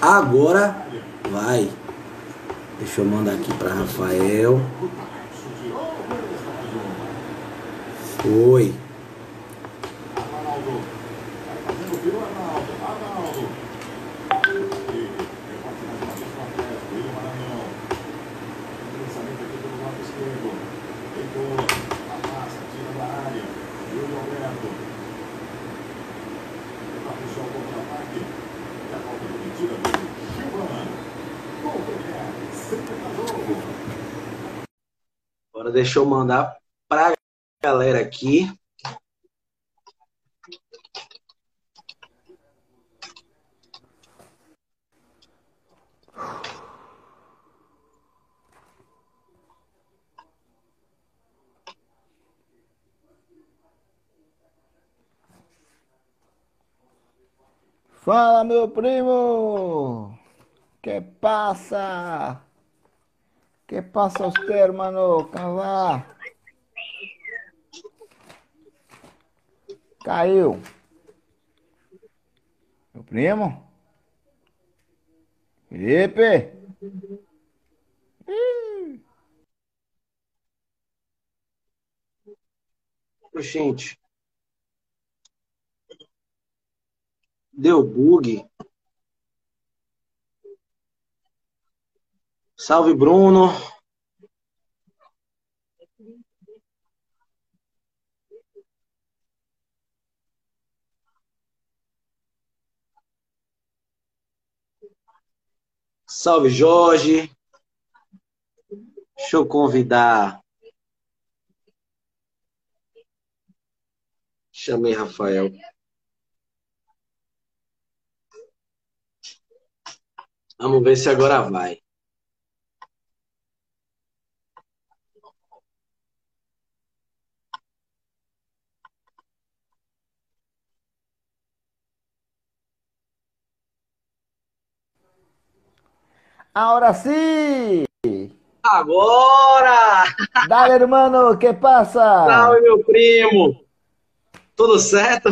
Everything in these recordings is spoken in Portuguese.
Agora vai. Deixa eu mandar aqui para Rafael. Oi. Agora deixa eu mandar para a galera aqui. Fala, meu primo! Que passa? Que passa usted, hermano? ¿Cómo? Caiu. Meu primo? Felipe? Gente. Deu bug. Salve, Bruno. Salve, Jorge. Deixa eu convidar. Chamei Rafael. Vamos ver se agora vai. Ahora sí! Agora! Dale, hermano, que passa? Salve, meu primo! Tudo certo?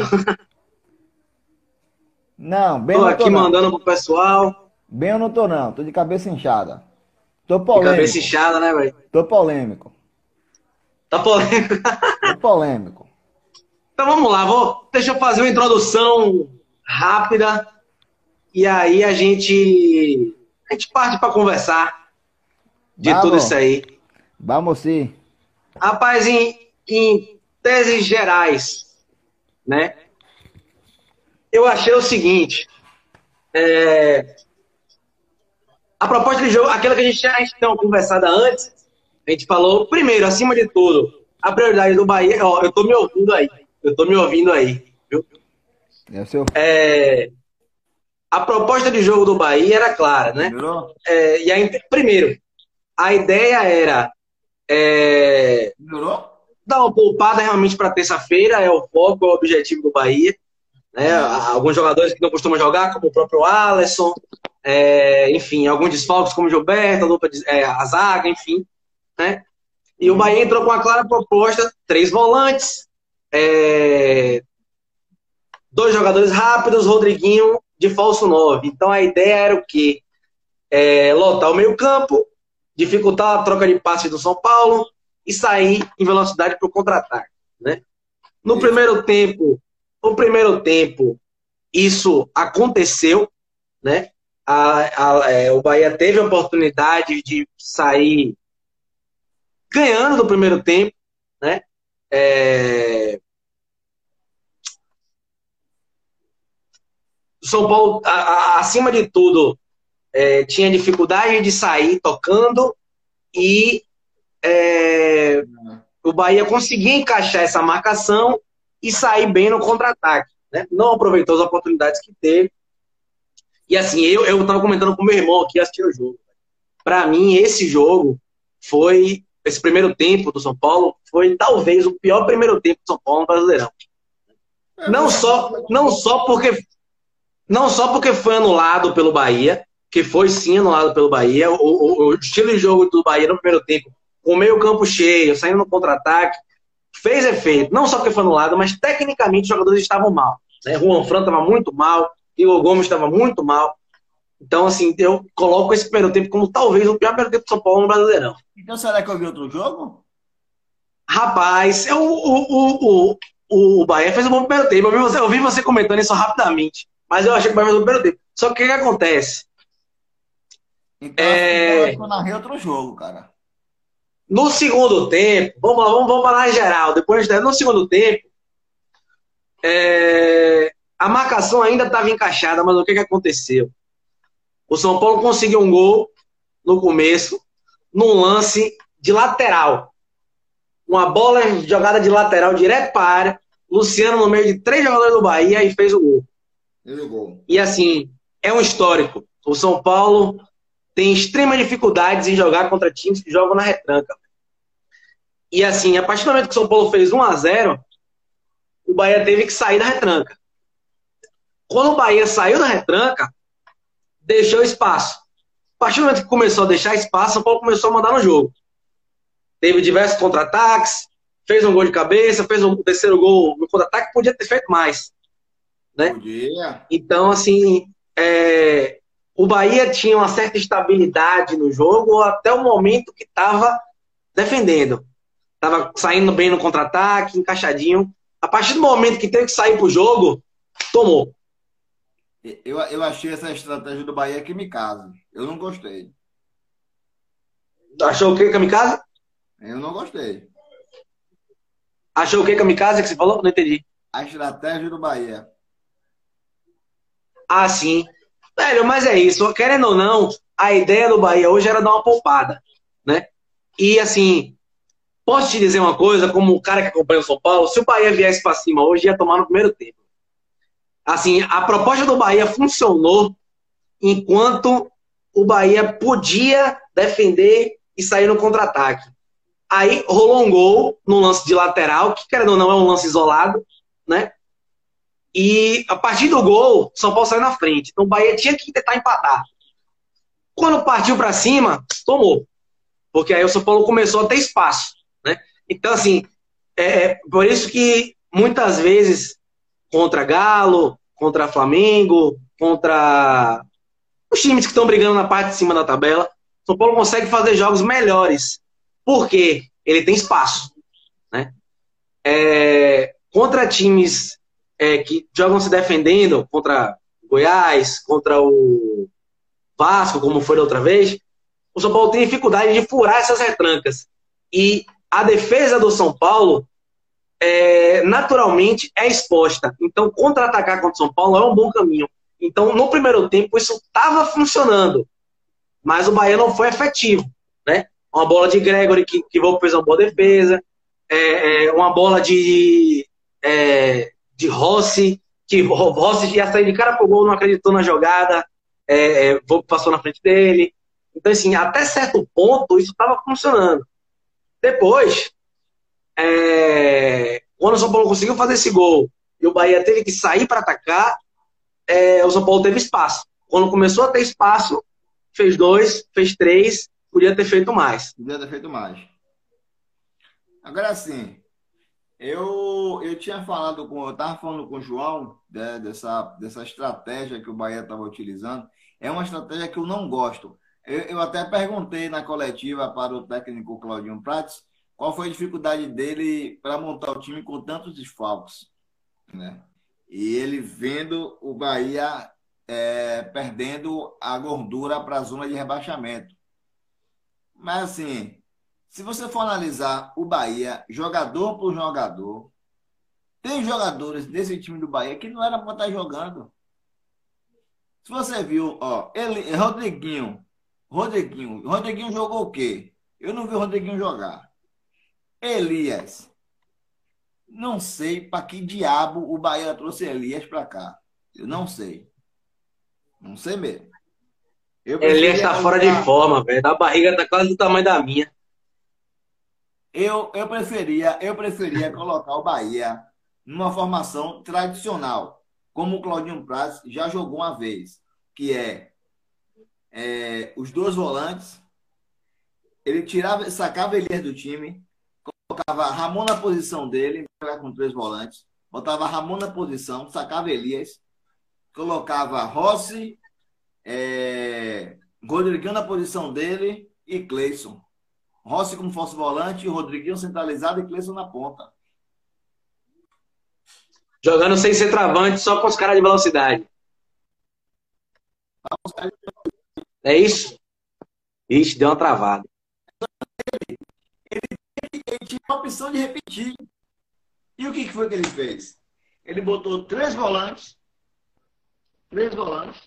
Não, bem Tô não aqui tô não. mandando pro pessoal. Bem eu não tô não, tô de cabeça inchada. Tô De polêmico. cabeça inchada, né, velho? Tô polêmico. Tá polêmico. Tô polêmico. Então vamos lá, vou, deixa eu fazer uma introdução rápida e aí a gente a gente parte para conversar de Vamos. tudo isso aí. Vamos sim. Rapaz, em, em teses gerais, né? Eu achei o seguinte, é, a proposta de jogo, aquela que a gente já tinha conversado antes, a gente falou, primeiro, acima de tudo, a prioridade do Bahia, ó, eu tô me ouvindo aí, eu tô me ouvindo aí, viu? É o seu. É, a proposta de jogo do Bahia era clara, né? É, e a, inte- primeiro, a ideia era é, dar uma poupada realmente para terça-feira, é o foco, é o objetivo do Bahia. Né? Alguns jogadores que não costumam jogar, como o próprio Alisson, é, enfim, alguns desfalques como o Gilberto, a, de- é, a zaga, enfim. Né? E o Bahia entrou com uma clara proposta, três volantes, é, dois jogadores rápidos, Rodriguinho de falso 9. Então a ideia era o quê? É, lotar o meio campo, dificultar a troca de passes do São Paulo e sair em velocidade para o contra-ataque. Né? No primeiro tempo, no primeiro tempo, isso aconteceu, né? A- a- é, o Bahia teve a oportunidade de sair ganhando no primeiro tempo, né? É, São Paulo, a- a- acima de tudo, é, tinha dificuldade de sair tocando e é, o Bahia conseguia encaixar essa marcação e sair bem no contra-ataque. Né? Não aproveitou as oportunidades que teve. E assim, eu, eu tava comentando com meu irmão aqui assistindo o jogo. Para mim, esse jogo foi. Esse primeiro tempo do São Paulo foi talvez o pior primeiro tempo do São Paulo no Brasileirão. Não só, não só porque não só porque foi anulado pelo Bahia, que foi sim anulado pelo Bahia, o, o- o estilo de jogo do Bahia no primeiro tempo, com o meio campo cheio, saindo no contra-ataque, fez efeito. Não só porque foi anulado, mas tecnicamente os jogadores estavam mal. Né? Juan Fran estava muito mal, Igor Gomes estava muito mal. Então, assim, eu coloco esse primeiro tempo como talvez o pior primeiro tempo do São Paulo no Brasileirão. Então, será que eu vi outro jogo? Rapaz, eu, o, o, o, o Bahia fez um bom primeiro tempo. Eu vi, você, eu vi você comentando isso rapidamente. Mas eu achei que o Bahia fez um primeiro tempo. Só que o que, que acontece? Então, é... eu narrei outro jogo, cara. No segundo tempo, vamos lá, vamos, vamos falar em geral. Depois, no segundo tempo, é... a marcação ainda estava encaixada, mas o que, que aconteceu? O São Paulo conseguiu um gol no começo, num lance de lateral. Uma bola jogada de lateral direto para a área. Luciano no meio de três jogadores do Bahia e fez o gol. Gol. E assim, é um histórico. O São Paulo tem extremas dificuldades em jogar contra times que jogam na retranca. E assim, a partir do momento que o São Paulo fez 1 a 0 o Bahia teve que sair da retranca. Quando o Bahia saiu da retranca, deixou espaço. A partir do momento que começou a deixar espaço, o Paulo começou a mandar no jogo. Teve diversos contra-ataques, fez um gol de cabeça, fez um terceiro gol no contra-ataque, podia ter feito mais. Né? Podia. Então, assim, é... o Bahia tinha uma certa estabilidade no jogo até o momento que estava defendendo. Estava saindo bem no contra-ataque, encaixadinho. A partir do momento que teve que sair para o jogo, tomou. Eu, eu achei essa estratégia do Bahia que me casa. Eu não gostei. Achou o que, Kamikaze? Eu não gostei. Achou o que, Kamikaze, que você falou? Não entendi. A estratégia do Bahia. Ah, sim. Velho, mas é isso. Querendo ou não, a ideia do Bahia hoje era dar uma poupada, né? E assim, posso te dizer uma coisa, como o cara que acompanha o São Paulo, se o Bahia viesse para cima hoje, ia tomar no primeiro tempo assim, a proposta do Bahia funcionou enquanto o Bahia podia defender e sair no contra-ataque. Aí rolou um gol no lance de lateral, que querendo ou não é um lance isolado, né? E a partir do gol, São Paulo saiu na frente. Então o Bahia tinha que tentar empatar. Quando partiu para cima, tomou. Porque aí o São Paulo começou a ter espaço, né? Então assim, é, é por isso que muitas vezes contra Galo, contra Flamengo, contra os times que estão brigando na parte de cima da tabela. São Paulo consegue fazer jogos melhores. Porque ele tem espaço. Né? É, contra times é, que jogam se defendendo, contra Goiás, contra o Vasco, como foi da outra vez, o São Paulo tem dificuldade de furar essas retrancas. E a defesa do São Paulo é, naturalmente é exposta. Então, contra-atacar contra o São Paulo é um bom caminho. Então, no primeiro tempo, isso estava funcionando. Mas o Bahia não foi efetivo. Né? Uma bola de Gregory, que, que fez uma boa defesa. É, é, uma bola de, é, de Rossi, que Rossi ia sair de cara pro gol, não acreditou na jogada. É, é passou na frente dele. Então, assim, até certo ponto, isso estava funcionando. Depois, é, quando o São Paulo conseguiu fazer esse gol e o Bahia teve que sair para atacar, é, o São Paulo teve espaço. Quando começou a ter espaço, fez dois, fez três, podia ter feito mais. Podia ter feito mais. Agora sim, eu, eu tinha falado com, eu estava falando com o João né, dessa, dessa estratégia que o Bahia estava utilizando. É uma estratégia que eu não gosto. Eu, eu até perguntei na coletiva para o técnico Claudinho Prates qual foi a dificuldade dele para montar o time com tantos desfalques, né? E ele vendo o Bahia é, perdendo a gordura para a zona de rebaixamento. Mas assim, se você for analisar o Bahia, jogador por jogador, tem jogadores desse time do Bahia que não era para estar jogando. Se você viu, ó, ele, Rodriguinho, Rodriguinho, Rodriguinho jogou o quê? Eu não vi o Rodriguinho jogar. Elias. Não sei para que diabo o Bahia trouxe Elias para cá. Eu não sei. Não sei mesmo. Elias está fora de forma, velho. A barriga tá quase do tamanho da minha. Eu, eu preferia, eu preferia colocar o Bahia numa formação tradicional, como o Claudinho Praz já jogou uma vez, que é, é os dois volantes. Ele tirava, sacava Elias do time, colocava Ramon na posição dele, com três volantes, botava Ramon na posição, sacava Elias colocava Rossi, é, Rodriguinho na posição dele e Cleison. Rossi como fosse volante, Rodriguinho centralizado e Cleison na ponta. Jogando sem ser travante, só com os caras de velocidade. É isso? Ixi, deu uma travada. Ele tinha a opção de repetir. E o que foi que ele fez? Ele botou três volantes. Três volantes.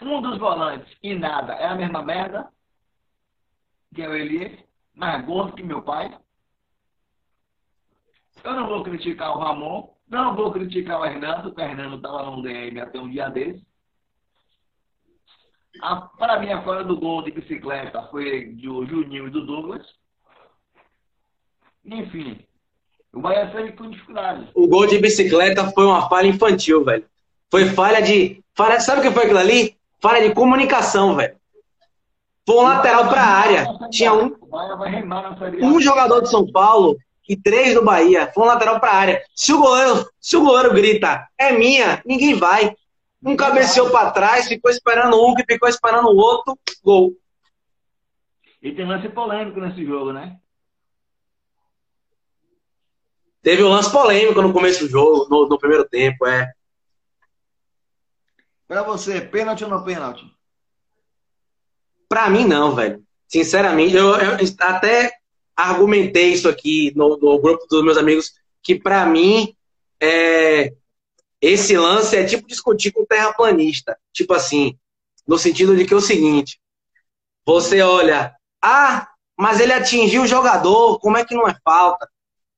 Um dos volantes e nada é a mesma merda. Que é o Elias, mais gordo que meu pai. Eu não vou criticar o Ramon. Não vou criticar o Hernando, porque o Hernando estava no DM até um dia desse. Para mim, a fora do gol de bicicleta foi do Juninho e do Douglas. Enfim, o Bahia sempre com dificuldade. O gol de bicicleta foi uma falha infantil, velho. Foi falha de. Falha, sabe o que foi aquilo ali? Falha de comunicação, velho. Foi um lateral para a área. Tinha um, um jogador de São Paulo e três do Bahia. Foi um lateral para a área. Se o goleiro, se o goleiro grita, é minha, ninguém vai. Um cabeceou para trás, ficou esperando um, que ficou esperando o outro, gol. E tem lance polêmico nesse jogo, né? Teve um lance polêmico no começo do jogo, no, no primeiro tempo, é. Para você, pênalti ou não pênalti? Para mim, não, velho. Sinceramente, eu, eu, até argumentei isso aqui no, no grupo dos meus amigos, que para mim, é, esse lance é tipo discutir com terraplanista. Tipo assim, no sentido de que é o seguinte: você olha, ah, mas ele atingiu o jogador, como é que não é falta?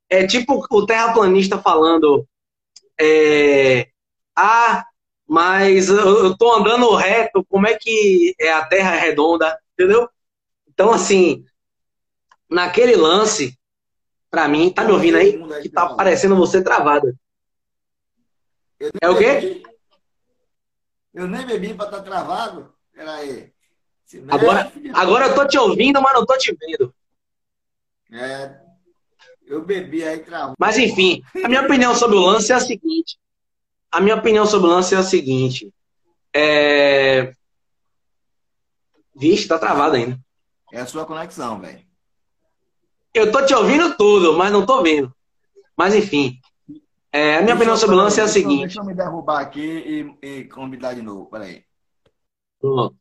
É tipo o terraplanista falando, é, ah, mas eu tô andando reto, como é que é a terra redonda, entendeu? Então, assim, naquele lance, para mim, tá me ouvindo aí? Que tá parecendo você travado. É o quê? Eu nem bebi para estar tá travado. Peraí. Agora, agora eu tô te ouvindo, mas não tô te vendo. É. Eu bebi aí travou. Mas enfim, a minha opinião sobre o lance é a seguinte. A minha opinião sobre o lance é a seguinte. É... Vixe, tá travado ainda. É a sua conexão, velho. Eu tô te ouvindo tudo, mas não tô vendo. Mas enfim. É, a minha opinião sobre o lance é a seguinte. Deixa eu me derrubar aqui e, e convidar de novo. Peraí. Pronto.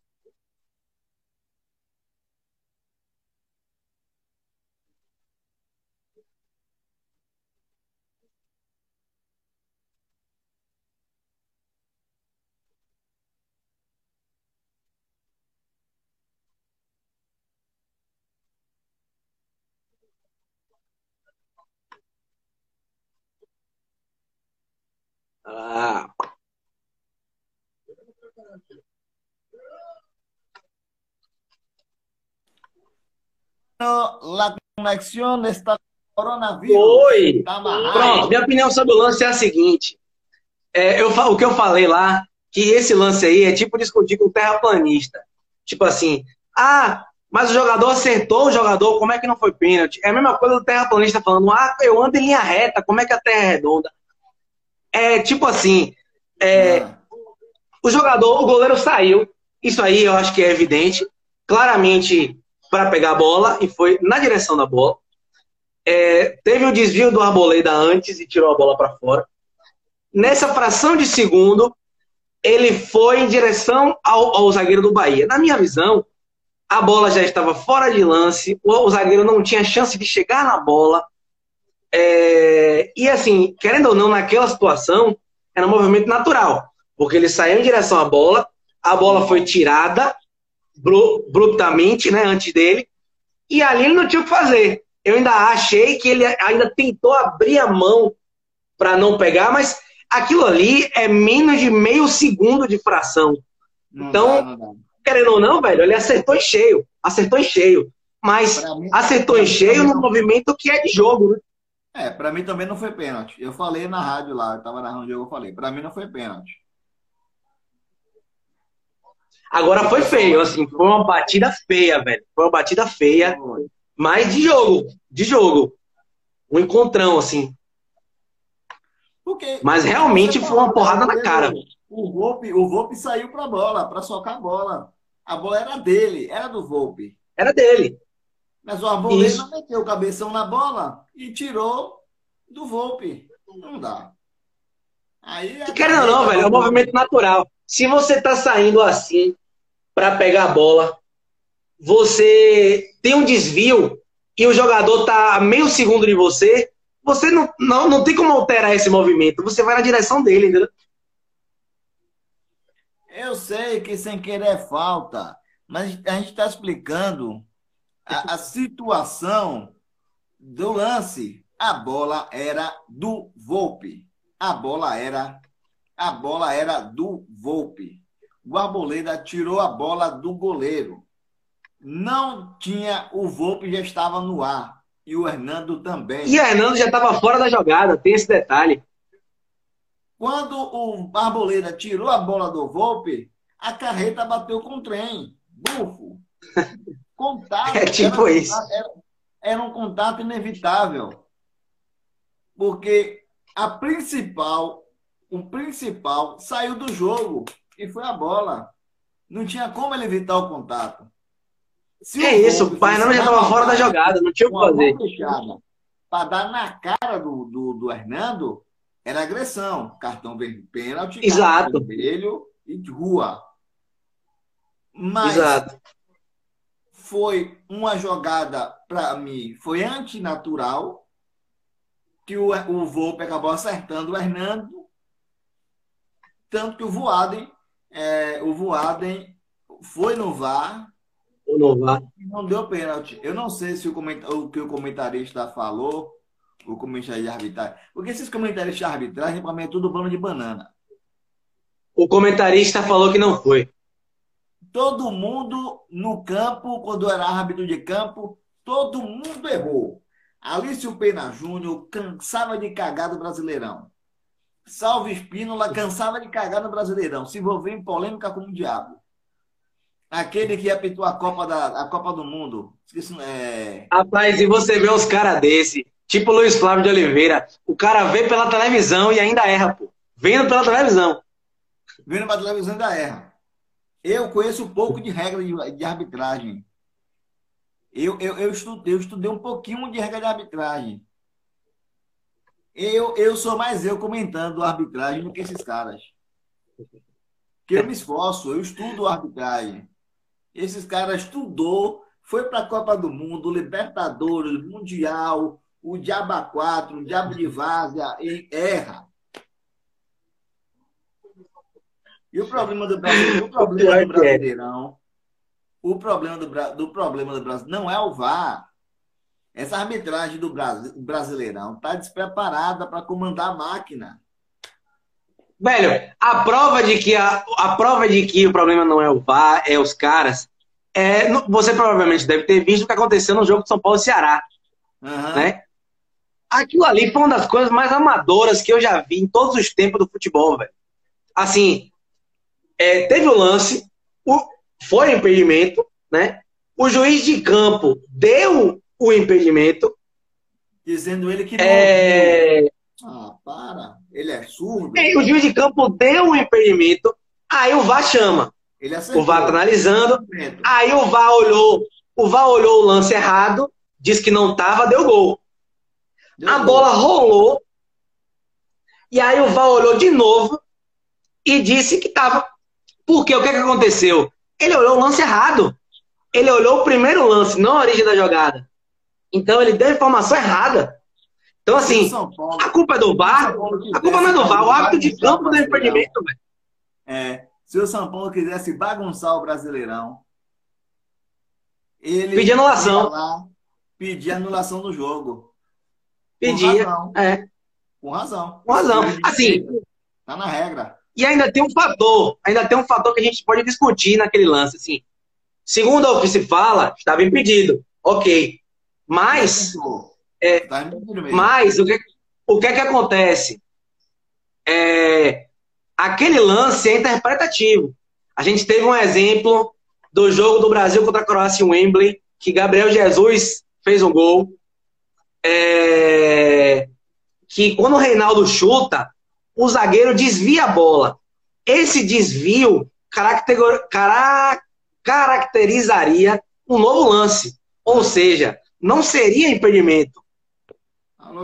Ah. La conexión está coronavírus. Oi! Tá Pronto, minha opinião sobre o lance é a seguinte. É, eu, o que eu falei lá, que esse lance aí é tipo discutir com o terraplanista. Tipo assim, ah, mas o jogador acertou o jogador, como é que não foi pênalti? É a mesma coisa do terraplanista falando, ah, eu ando em linha reta, como é que a terra é redonda? É tipo assim, é, ah. o jogador, o goleiro saiu. Isso aí eu acho que é evidente. Claramente para pegar a bola e foi na direção da bola. É, teve o desvio do Arboleda antes e tirou a bola para fora. Nessa fração de segundo, ele foi em direção ao, ao, zagueiro do Bahia. Na minha visão, a bola já estava fora de lance, o, o zagueiro não tinha chance de chegar na bola. É, e assim, querendo ou não, naquela situação, era um movimento natural, porque ele saiu em direção à bola, a bola foi tirada abruptamente, né, antes dele, e ali ele não tinha o que fazer. Eu ainda achei que ele ainda tentou abrir a mão para não pegar, mas aquilo ali é menos de meio segundo de fração. Não então, dá, não dá. querendo ou não, velho, ele acertou em cheio, acertou em cheio, mas mim, acertou em cheio no movimento que é de jogo, né? É, pra mim também não foi pênalti. Eu falei na rádio lá, eu tava narrando o jogo, eu falei, pra mim não foi pênalti. Agora foi feio, assim, foi uma batida feia, velho. Foi uma batida feia, mas de jogo, de jogo. Um encontrão, assim. Porque Mas realmente foi uma porrada na cara. O Volpe, o Volpe saiu para a bola, para socar a bola. A bola era dele, era do Volpe. Era dele. Mas o Arboleda Isso. meteu o cabeção na bola e tirou do Volpe. Não dá. Aí Querendo ou não, carreta velho, é um movimento natural. Se você tá saindo assim pra pegar a bola, você tem um desvio e o jogador tá a meio segundo de você, você não, não, não tem como alterar esse movimento. Você vai na direção dele, entendeu? Eu sei que sem querer é falta, mas a gente está explicando a, a situação do lance. A bola era do Volpe. A bola era a bola era do Volpe. O Arboleda tirou a bola do goleiro. Não tinha o Volpe já estava no ar e o Hernando também. E o Hernando já tava fora da jogada, tem esse detalhe. Quando o Arboleda tirou a bola do Volpe, a carreta bateu com o trem. Bufo. Contato. É tipo era, isso. Era, era um contato inevitável. Porque a principal, o principal saiu do jogo e foi a bola. Não tinha como ele evitar o contato. Se É o isso, o fosse já dar tava uma fora da jogada, não tinha o que fazer. para dar na cara do, do, do Hernando, era agressão. Cartão vermelho, pênalti, Exato. vermelho e rua. Mas Exato. Foi uma jogada, para mim, foi antinatural, que o, o Volpe acabou acertando o Hernando, tanto que o Voaden, é, o Voaden foi no VAR, O Novar. não deu pênalti. Eu não sei se o, comenta- o que o comentarista falou, o comentarista de arbitragem. Porque esses comentaristas de arbitragem, para mim, é tudo bando de banana. O comentarista falou que não foi. Todo mundo no campo, quando era árbitro de campo, todo mundo errou. Alício Pena Júnior cansava de cagar do Brasileirão. Salve Espínola cansava de cagar no Brasileirão. Se envolveu em polêmica como o diabo. Aquele que apitou a Copa, da, a Copa do Mundo. Esqueci, é, Rapaz, e você vê uns caras desse, tipo Luiz Flávio de Oliveira, o cara vê pela televisão e ainda erra, pô. Vendo pela televisão. Vendo para televisão da erra. Eu conheço um pouco de regra de, de arbitragem. Eu, eu, eu, estudei, eu estudei um pouquinho de regra de arbitragem. Eu, eu sou mais eu comentando arbitragem do que esses caras. Que eu me esforço, eu estudo arbitragem. Esses caras estudou, foi para a Copa do Mundo, Libertadores, Mundial, o Diaba 4, o Diabo de Várzea, erra. E o problema do Brasil, o problema do é. Brasileirão, o problema do, do problema do Brasil não é o VAR. Essa arbitragem do Brasil, Brasileirão está despreparada para comandar a máquina. Velho, a prova de que a, a prova de que o problema não é o VAR, é os caras. É, você provavelmente deve ter visto o que aconteceu no jogo de São Paulo e Ceará, Aham. né? Aquilo ali foi uma das coisas mais amadoras que eu já vi em todos os tempos do futebol, velho. Assim, é, teve o lance, o, foi impedimento, né? O juiz de campo deu o impedimento. Dizendo ele que não É. Ah, para. Ele é surdo. e o juiz de campo deu o impedimento. Aí o VAR chama. O VAR tá analisando. Aí o VAR olhou, o VAR olhou o lance errado, disse que não tava, deu gol. Deu A gol. bola rolou. E aí o VAR olhou de novo e disse que tava. Porque o que, que aconteceu? Ele olhou o lance errado. Ele olhou o primeiro lance, não a origem da jogada. Então ele deu a informação errada. Então, assim, a culpa é do VAR. A culpa não é do VAR, o árbitro de campo deu impedimento, velho. É, se o São Paulo quisesse bagunçar o Brasileirão, ele Pedir anulação. lá pedir anulação do jogo. Pedia. Com razão. É, Com razão. com razão. Assim, Tá na regra. E ainda tem um fator, ainda tem um fator que a gente pode discutir naquele lance, assim. Segundo o que se fala, estava impedido. Ok. Mas, é, Tá mas o que, o que é que acontece? É, aquele lance é interpretativo. A gente teve um exemplo do jogo do Brasil contra a Croácia em Wembley, que Gabriel Jesus fez um gol. É, que quando o Reinaldo chuta, o zagueiro desvia a bola. Esse desvio caracter- cara- caracterizaria um novo lance. Ou seja, não seria impedimento.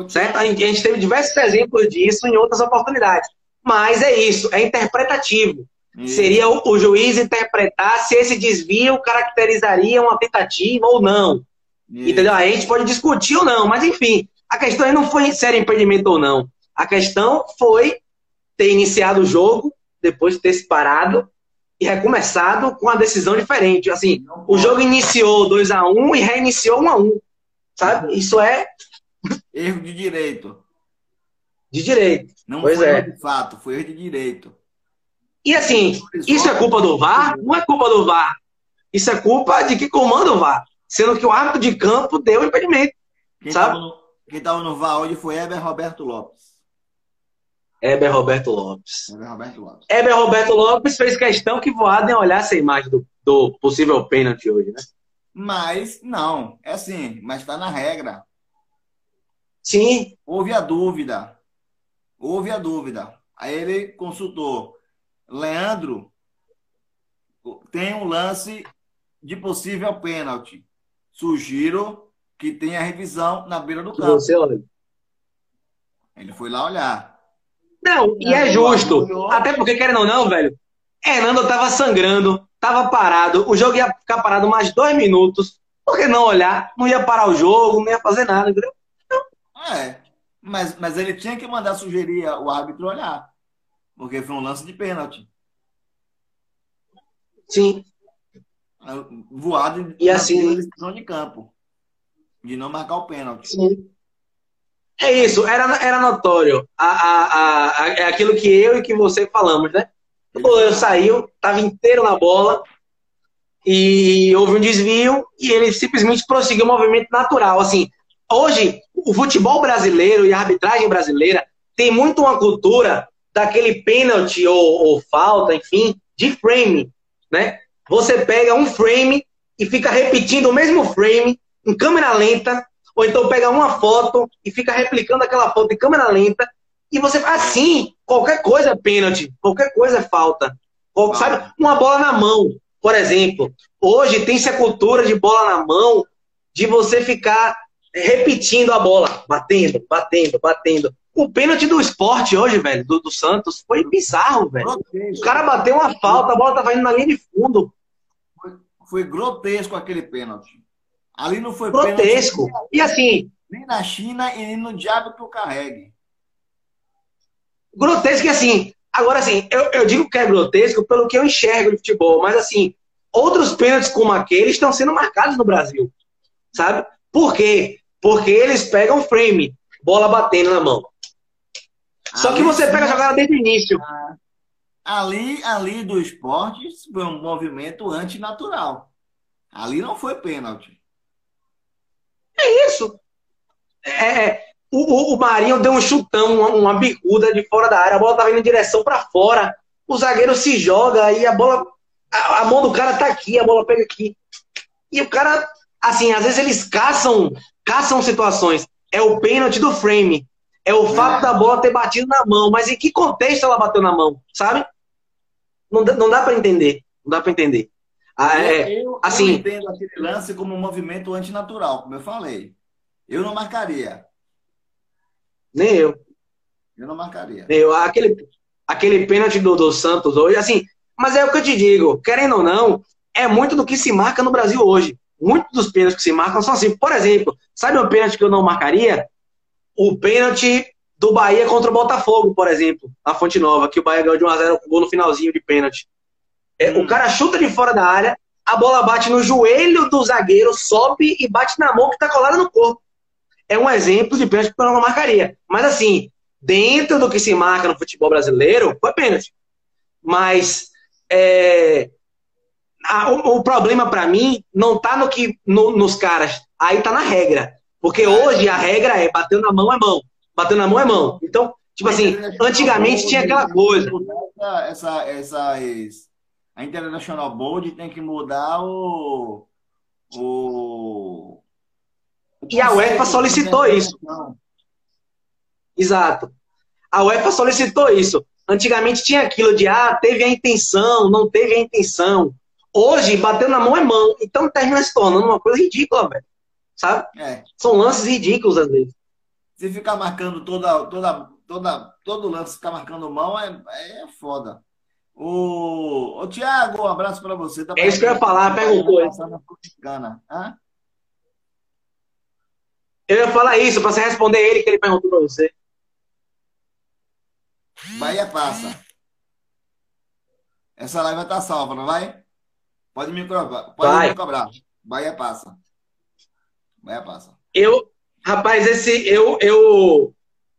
Certo? A gente teve diversos exemplos disso em outras oportunidades. Mas é isso, é interpretativo. Seria o, o juiz interpretar se esse desvio caracterizaria uma tentativa ou não. Entendeu? A gente pode discutir ou não, mas enfim, a questão aí não foi se era impedimento ou não. A questão foi ter iniciado o jogo, depois de ter se parado e recomeçado com uma decisão diferente. Assim, o jogo iniciou 2 a 1 e reiniciou 1 a 1 Sabe? Isso é Erro de direito. de direito. Não Pois foi é. erro de fato, foi erro de direito. E assim, isso é culpa do VAR? Não é culpa do VAR. Isso é culpa de quem comanda o VAR. Sendo que o árbitro de campo deu impedimento. Quem Sabe? estava no, quem tava no VAR hoje foi Eber Roberto Lopes. Heber Roberto Lopes. Eber Roberto Lopes. Heber Roberto Lopes fez questão que Voaden olhasse a imagem do, do possível pênalti hoje, né? Mas, não, é assim, mas está na regra. Sim, Houve a dúvida. Houve a dúvida. Aí ele consultou. Leandro, tem um lance de possível pênalti. Sugiro que tenha revisão na beira do campo. você olha. Ele foi lá olhar. Não, e é justo. Até porque, querendo ou não, velho, Hernando tava sangrando, tava parado, o jogo ia ficar parado mais dois minutos. Por que não olhar? Não ia parar o jogo, não ia fazer nada, entendeu? É, mas, mas ele tinha que mandar sugerir o árbitro olhar. Porque foi um lance de pênalti. Sim. Voado E assim- na decisão de campo. De não marcar o pênalti. Sim. É isso, era, era notório. A, a, a, é aquilo que eu e que você falamos, né? O goleiro saiu, estava inteiro na bola e houve um desvio e ele simplesmente prosseguiu o movimento natural. Assim, hoje, o futebol brasileiro e a arbitragem brasileira tem muito uma cultura daquele pênalti ou, ou falta, enfim, de frame, né? Você pega um frame e fica repetindo o mesmo frame em câmera lenta, ou então pega uma foto e fica replicando aquela foto em câmera lenta, e você assim, qualquer coisa é pênalti, qualquer coisa é falta. Qual- Sabe? Uma bola na mão, por exemplo. Hoje tem-se a cultura de bola na mão, de você ficar repetindo a bola, batendo, batendo, batendo. O pênalti do esporte hoje, velho, do, do Santos, foi bizarro, velho. O Grotesco. cara bateu uma falta, a bola tava indo na linha de fundo. Foi grotesco aquele pênalti. Ali não foi Grotesco. pênalti E assim, nem na China e nem no diabo que o carregue. grotesco e assim. Agora, assim, eu, eu digo que é grotesco pelo que eu enxergo de futebol, mas assim, outros pênaltis como aquele estão sendo marcados no Brasil. Sabe? Por quê? Porque eles pegam frame, bola batendo na mão. Só que Ali você sim, pega a jogada desde o início. Ali, ali do esporte foi um movimento antinatural. Ali não foi pênalti. É isso. É, é, o, o, Marinho deu um chutão, uma, uma bicuda de fora da área, a bola tava indo em direção para fora. O zagueiro se joga e a bola. A, a mão do cara tá aqui, a bola pega aqui. E o cara, assim, às vezes eles caçam, caçam situações. É o pênalti do frame. É o fato da bola ter batido na mão. Mas em que contexto ela bateu na mão? Sabe? Não, não dá para entender. Não dá para entender. Ah, é, eu, assim- eu entendo aquele lance como um movimento antinatural, como eu falei. Eu não marcaria. nem eu. Eu não marcaria. Eu, aquele, aquele pênalti do, do Santos hoje, assim, mas é o que eu te digo, querendo ou não, é muito do que se marca no Brasil hoje. Muitos dos pênaltis que se marcam são assim. Por exemplo, sabe um pênalti que eu não marcaria? O pênalti do Bahia contra o Botafogo, por exemplo, na Fonte Nova, que o Bahia ganhou de 1x0 com gol no finalzinho de pênalti. É, Hum. O cara chuta de fora da área, a bola bate no joelho do zagueiro, sobe e bate na mão que tá colada no corpo. É um exemplo de pênalti que eu não marcaria. Mas assim, dentro do que se marca no futebol brasileiro, foi pênalti. Mas é, a- o, o problema pra mim não tá no que no- nos caras, aí tá na regra. Porque hoje a regra é bateu na mão é mão, bateu na mão é mão. Então, tipo assim, antigamente tinha aquela coisa. Essa, essa, essas, a International Board tem que mudar o. o, o E a UEFA de solicitou isso. Exato. A UEFA solicitou isso. Antigamente tinha aquilo de, ah, teve a intenção, não teve a intenção. Hoje, bater na mão é mão. Então termina se tornando uma coisa ridícula, velho. Sabe? É. São lances ridículos às vezes. Se ficar marcando toda, toda, toda, todo lance, ficar marcando mão, é, é foda. O, o Tiago, um abraço para você. Tá É isso que eu ia falar, perguntou. Hã? Eu ia falar isso, pra você responder ele que ele perguntou pra você. Bahia passa. Essa live vai estar salva, não vai? Pode me cobrar. Pode Vai. me cobrar. Bahia passa. Bahia passa. Eu, rapaz, esse, eu, eu,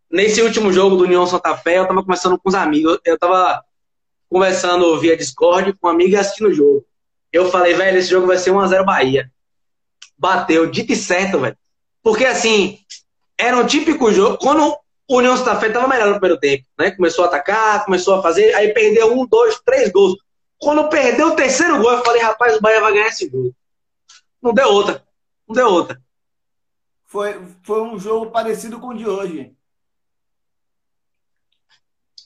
nesse último jogo do União Santa Fé, eu tava conversando com os amigos, eu tava conversando via Discord com um amigo e assistindo o jogo. Eu falei, velho, esse jogo vai ser 1x0 Bahia. Bateu, dito e certo, velho. Porque, assim, era um típico jogo, quando o União Santa Fé tava melhor no primeiro tempo, né? Começou a atacar, começou a fazer, aí perdeu um, dois, três gols. Quando perdeu o terceiro gol, eu falei, rapaz, o Bahia vai ganhar esse jogo. Não deu outra. Não deu outra. Foi, foi um jogo parecido com o de hoje.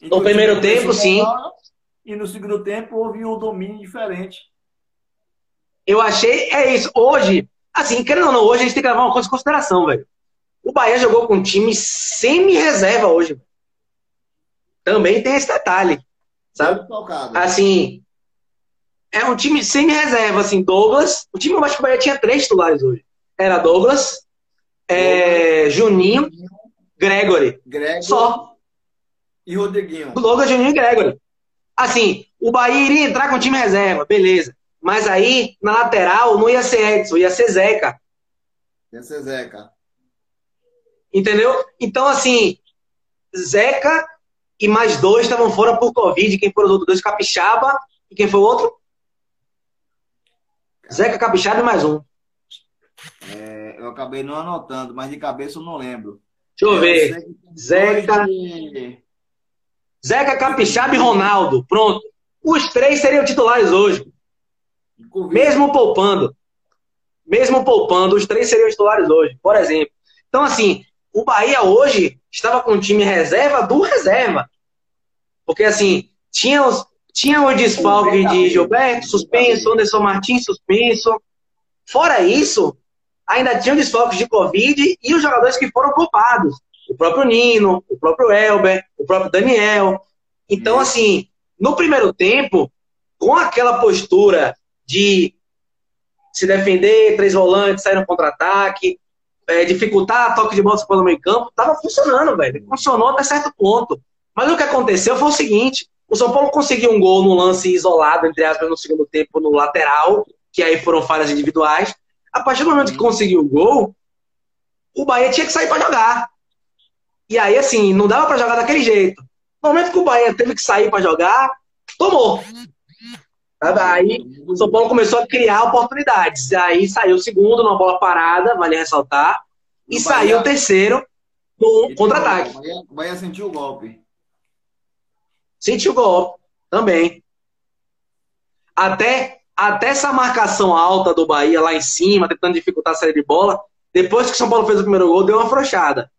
No primeiro tempo, sim. E no segundo tempo houve um domínio diferente. Eu achei, é isso. Hoje, assim, querendo ou não, hoje a gente tem que levar uma coisa em consideração, velho. O Bahia jogou com um time semi-reserva hoje. velho. Também tem esse detalhe, sabe? Tocado. Assim, é um time semi-reserva, assim, Douglas. O time, eu acho que o Bahia tinha três titulares hoje. Era Douglas, é, Juninho, Gregory. Greg Só. e Rodriguinho. Douglas, Juninho e Gregory. Assim, o Bahia iria entrar com time reserva, beleza. Mas aí, na lateral, não ia ser Edson, ia ser Zeca. Esse é Zeca. Entendeu? Então, assim, Zeca e mais dois estavam fora por Covid. Quem foram os outros dois? Capixaba. E quem foi o outro? Zeca, Capixaba e mais um. É, eu acabei não anotando, mas de cabeça eu não lembro. Deixa eu Eu ver. Zeca. de- Zeca, Capixaba e Ronaldo. Pronto. Os três seriam titulares hoje. Mesmo poupando. Mesmo poupando, os três seriam titulares hoje, por exemplo. Então, assim, o Bahia hoje estava com um time reserva do reserva. Porque, assim, tinha os, tinha o desfalque de Gilberto, suspenso, Anderson Martins, suspenso. Fora isso, ainda tinha o desfalque de Covid e os jogadores que foram poupados. O próprio Nino, o próprio Elber, o próprio Daniel. Então, assim, no primeiro tempo, com aquela postura de se defender, três volantes, sair no contra-ataque, é, dificultar toque de bola pelo meio campo, tava funcionando, velho. Funcionou até certo ponto. Mas o que aconteceu foi o seguinte: o São Paulo conseguiu um gol no lance isolado, entre aspas, no segundo tempo, no lateral, que aí foram falhas individuais. A partir do momento que conseguiu o gol, o Bahia tinha que sair para jogar. E aí, assim, não dava para jogar daquele jeito. No momento que o Bahia teve que sair para jogar, tomou. Aí o São Paulo começou a criar oportunidades. Aí saiu o segundo numa bola parada, vale ressaltar. E O saiu Bahia- o terceiro no contra-ataque. O Bahia, o Bahia sentiu o golpe. Sentiu o golpe também. Até, até essa marcação alta do Bahia lá em cima, tentando dificultar a saída de bola, depois que o São Paulo fez o primeiro gol, deu uma afrouxada.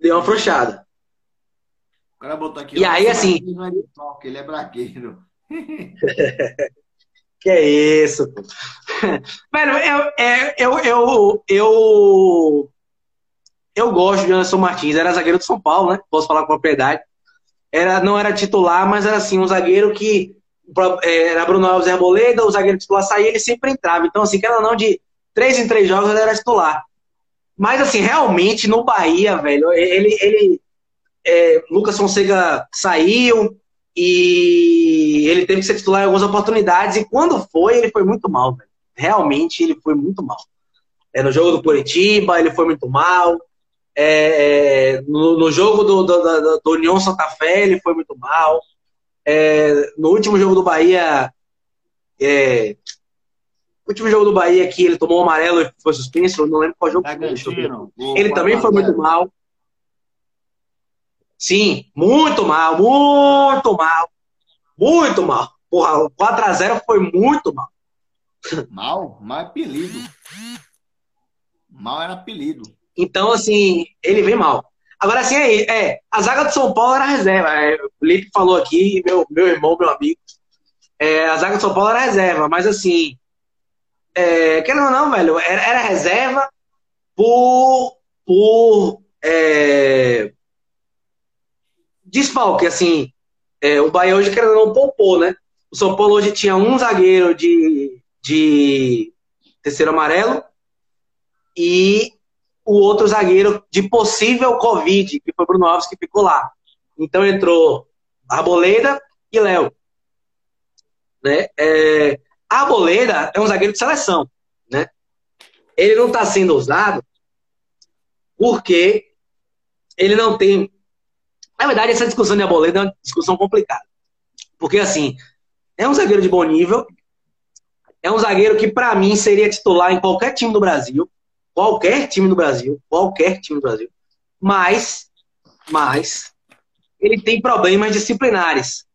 Deu uma afrouxada. O cara botou aqui. E ó, aí, assim- não é ele é braqueiro. Que é isso? Velho, eu, eu, eu, eu, eu gosto de Anderson Martins. Era zagueiro do São Paulo, né? Posso falar com propriedade. Era, não era titular, mas era assim, um zagueiro que é, era Bruno Alves Arboleda, o zagueiro titular saía, ele sempre entrava. Então, assim, querendo ou não, de três em três jogos ele era titular. Mas, assim, realmente, no Bahia, velho, ele, ele é, Lucas Fonseca saiu e ele teve que ser titular em algumas oportunidades. E quando foi, ele foi muito mal, velho. Realmente, ele foi muito mal. É, no jogo do Curitiba, ele foi muito mal. É, é, no, no jogo do, do, do, do União Santa Fé, ele foi muito mal. É, no último jogo do Bahia, é, último jogo do Bahia que ele tomou um amarelo e foi suspenso, eu não lembro qual jogo. Bragantino. o Ele também foi 4 a 0. muito mal. Sim, muito mal, muito mal. Muito mal. Porra, o 4x0 foi muito mal. Mal? Mal é apelido. Mal era apelido. Então, assim, ele vem mal. Agora, assim, é, é, a zaga do São Paulo era reserva. É, o Felipe falou aqui, meu, meu irmão, meu amigo. É, a zaga do São Paulo era reserva, mas assim. É, querendo ou não, velho, era, era reserva por. por é, desfalque, assim. É, o Bahia hoje, querendo ou não, poupou, né? O São Paulo hoje tinha um zagueiro de, de terceiro amarelo e o outro zagueiro de possível Covid, que foi Bruno Alves que ficou lá. Então entrou Arboleda e Léo. Né? É, a Arboleda é um zagueiro de seleção. Né? Ele não está sendo usado porque ele não tem. Na verdade, essa discussão de Arboleda é uma discussão complicada. Porque, assim, é um zagueiro de bom nível, é um zagueiro que, para mim, seria titular em qualquer time do Brasil qualquer time do Brasil, qualquer time do Brasil, mas, mas ele tem problemas disciplinares,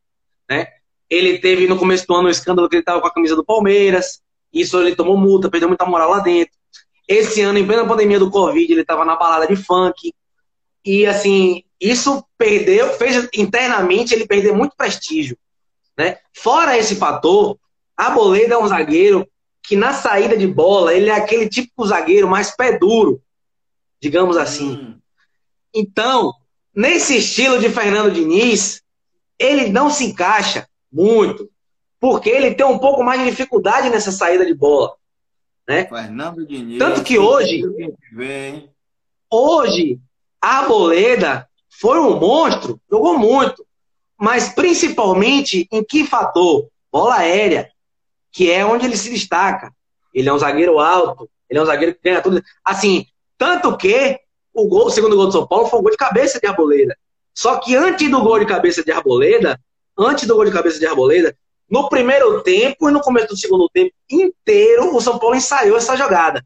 né? Ele teve no começo do ano um escândalo que ele estava com a camisa do Palmeiras, isso ele tomou multa, perdeu muita moral lá dentro. Esse ano, em plena pandemia do Covid, ele estava na balada de funk. E assim, isso perdeu, fez internamente ele perder muito prestígio. Né? Fora esse fator, a Boleda é um zagueiro que na saída de bola ele é aquele típico zagueiro mais pé duro, digamos assim. Hum. Então, nesse estilo de Fernando Diniz, ele não se encaixa muito, porque ele tem um pouco mais de dificuldade nessa saída de bola. Né? Fernando Diniz. Tanto que hoje, hoje, a Arboleda foi um monstro, jogou muito, mas principalmente em que fator? Bola aérea que é onde ele se destaca. Ele é um zagueiro alto, ele é um zagueiro que ganha tudo. Assim, tanto que o, gol, o segundo gol do São Paulo foi um gol de cabeça de Arboleda. Só que antes do gol de cabeça de Arboleda, antes do gol de cabeça de Arboleda, no primeiro tempo e no começo do segundo tempo inteiro, o São Paulo ensaiou essa jogada.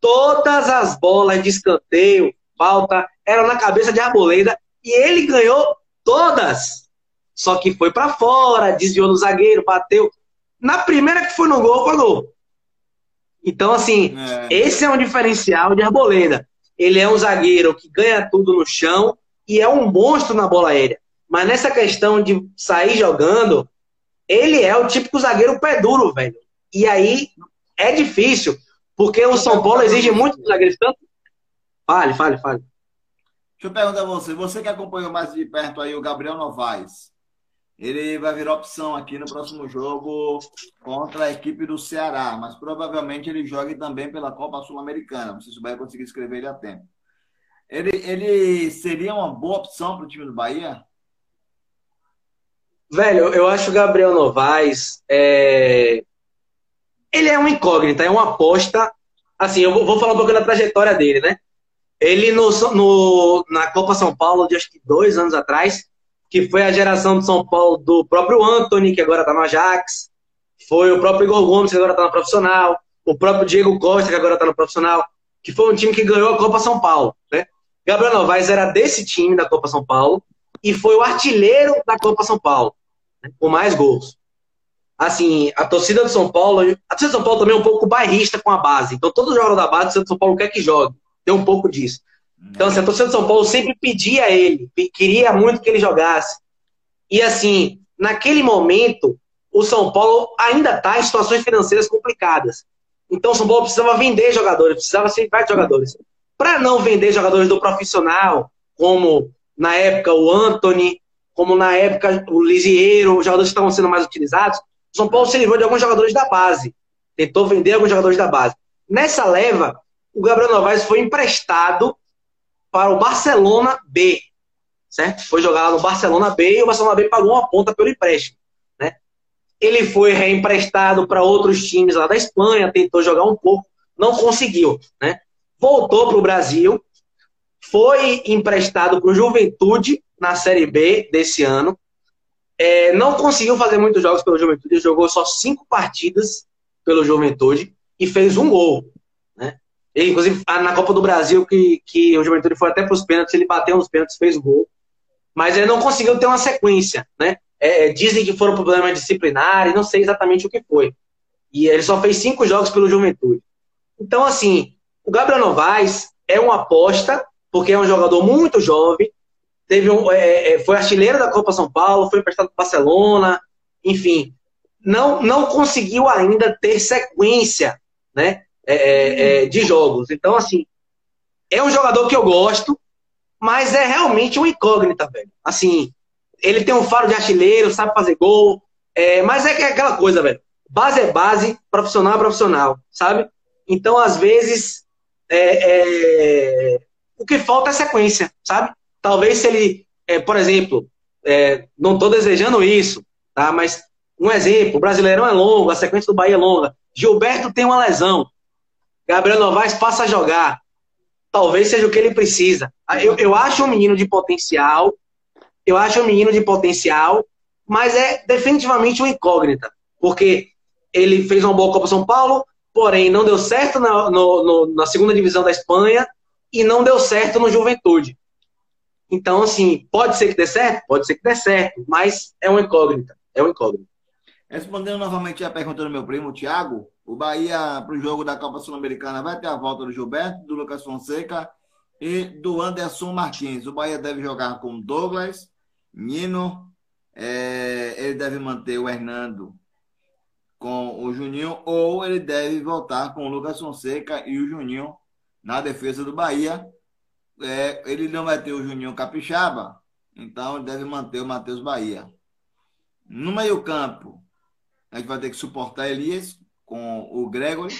Todas as bolas de escanteio, falta, eram na cabeça de Arboleda e ele ganhou todas. Só que foi para fora, desviou no zagueiro, bateu. Na primeira que foi no gol, foi gol. Então, assim, é. esse é um diferencial de Arboleda. Ele é um zagueiro que ganha tudo no chão e é um monstro na bola aérea. Mas nessa questão de sair jogando, ele é o típico zagueiro pé duro, velho. E aí é difícil, porque o São Paulo exige muito dos zagueiros. Tanto... Fale, fale, fale. Deixa eu perguntar a você, você que acompanhou mais de perto aí o Gabriel Novaes, ele vai virar opção aqui no próximo jogo contra a equipe do Ceará, mas provavelmente ele jogue também pela Copa Sul-Americana. Não sei se o Bahia conseguir escrever ele a tempo. Ele, ele seria uma boa opção para o time do Bahia? Velho, eu acho o Gabriel Novaes. É... Ele é uma incógnita, é uma aposta. Assim, eu vou falar um pouco da trajetória dele, né? Ele no, no, na Copa São Paulo, de acho que dois anos atrás, que foi a geração de São Paulo do próprio Anthony, que agora está no Ajax, foi o próprio Igor Gomes, que agora está no profissional, o próprio Diego Costa, que agora está no profissional, que foi um time que ganhou a Copa São Paulo. Né? Gabriel Novaes era desse time da Copa São Paulo e foi o artilheiro da Copa São Paulo, né? com mais gols. Assim, a torcida do São Paulo, a torcida do São Paulo também é um pouco bairrista com a base. Então, todo jogador da base, a torcida São Paulo quer que jogue. Tem um pouco disso. Então, assim, a torcida do São Paulo sempre pedia a ele, queria muito que ele jogasse. E, assim, naquele momento, o São Paulo ainda está em situações financeiras complicadas. Então, o São Paulo precisava vender jogadores, precisava ser de jogadores. Para não vender jogadores do profissional, como na época o Anthony, como na época o Lisieiro, os jogadores que estavam sendo mais utilizados, o São Paulo se livrou de alguns jogadores da base. Tentou vender alguns jogadores da base. Nessa leva, o Gabriel Novaes foi emprestado para o Barcelona B, certo? Foi jogado no Barcelona B e o Barcelona B pagou uma ponta pelo empréstimo, né? Ele foi reemprestado para outros times lá da Espanha, tentou jogar um pouco, não conseguiu, né? Voltou para o Brasil, foi emprestado para o Juventude na Série B desse ano, é, não conseguiu fazer muitos jogos pelo Juventude, jogou só cinco partidas pelo Juventude e fez um gol. Ele, inclusive, na Copa do Brasil, que, que o Juventude foi até para os pênaltis, ele bateu nos pênaltis, fez gol. Mas ele não conseguiu ter uma sequência, né? É, dizem que foram problemas disciplinares, não sei exatamente o que foi. E ele só fez cinco jogos pelo Juventude. Então, assim, o Gabriel Novaes é uma aposta, porque é um jogador muito jovem, teve um, é, é, foi artilheiro da Copa São Paulo, foi emprestado para Barcelona, enfim, não, não conseguiu ainda ter sequência né, é, é, é, de jogos. Então, assim, é um jogador que eu gosto, mas é realmente uma incógnita, velho. Assim, ele tem um faro de artilheiro, sabe fazer gol, é, mas é aquela coisa, velho. Base é base, profissional é profissional, sabe? Então, às vezes, é, é, o que falta é sequência, sabe? Talvez se ele, é, por exemplo, é, não estou desejando isso, tá? Mas um exemplo, o Brasileirão é longo, a sequência do Bahia é longa. Gilberto tem uma lesão. Gabriel Novaes passa a jogar. Talvez seja o que ele precisa. Eu, eu acho um menino de potencial. Eu acho um menino de potencial, mas é definitivamente uma incógnita. Porque ele fez uma boa Copa São Paulo, porém não deu certo na, no, no, na segunda divisão da Espanha e não deu certo no Juventude. Então, assim, pode ser que dê certo? Pode ser que dê certo, mas é uma incógnita. É uma incógnita. Respondendo novamente a pergunta do meu primo, Thiago, o Bahia, para o jogo da Copa Sul-Americana, vai ter a volta do Gilberto, do Lucas Fonseca e do Anderson Martins. O Bahia deve jogar com Douglas, Nino, é, ele deve manter o Hernando com o Juninho, ou ele deve voltar com o Lucas Fonseca e o Juninho na defesa do Bahia. É, ele não vai ter o Juninho Capixaba, então ele deve manter o Matheus Bahia. No meio-campo, a gente vai ter que suportar Elias com o Gregory.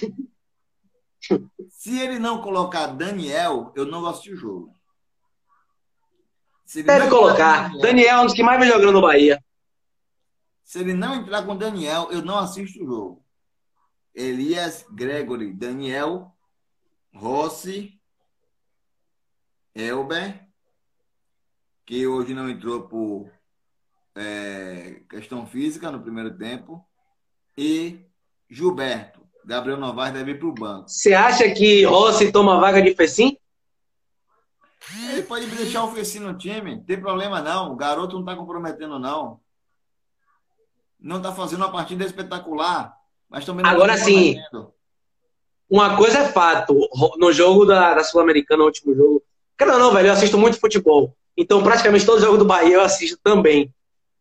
Se ele não colocar Daniel, eu não gosto de jogo. Se ele Deve colocar. Daniel, Daniel é um dos que mais vem jogando no Bahia. Se ele não entrar com Daniel, eu não assisto o jogo. Elias, Gregory, Daniel, Rossi, Elber, que hoje não entrou por é, questão física no primeiro tempo, e Gilberto. Gabriel Novaes deve ir para o banco. Você acha que Rossi toma vaga de Fecim? Ele pode deixar o Fecim no time, não tem problema não. O garoto não está comprometendo, não não está fazendo uma partida espetacular, mas também não Agora tá sim, uma coisa é fato, no jogo da, da Sul-Americana, no último jogo, cara, não, velho, eu assisto muito futebol. Então, praticamente todo jogo do Bahia eu assisto também.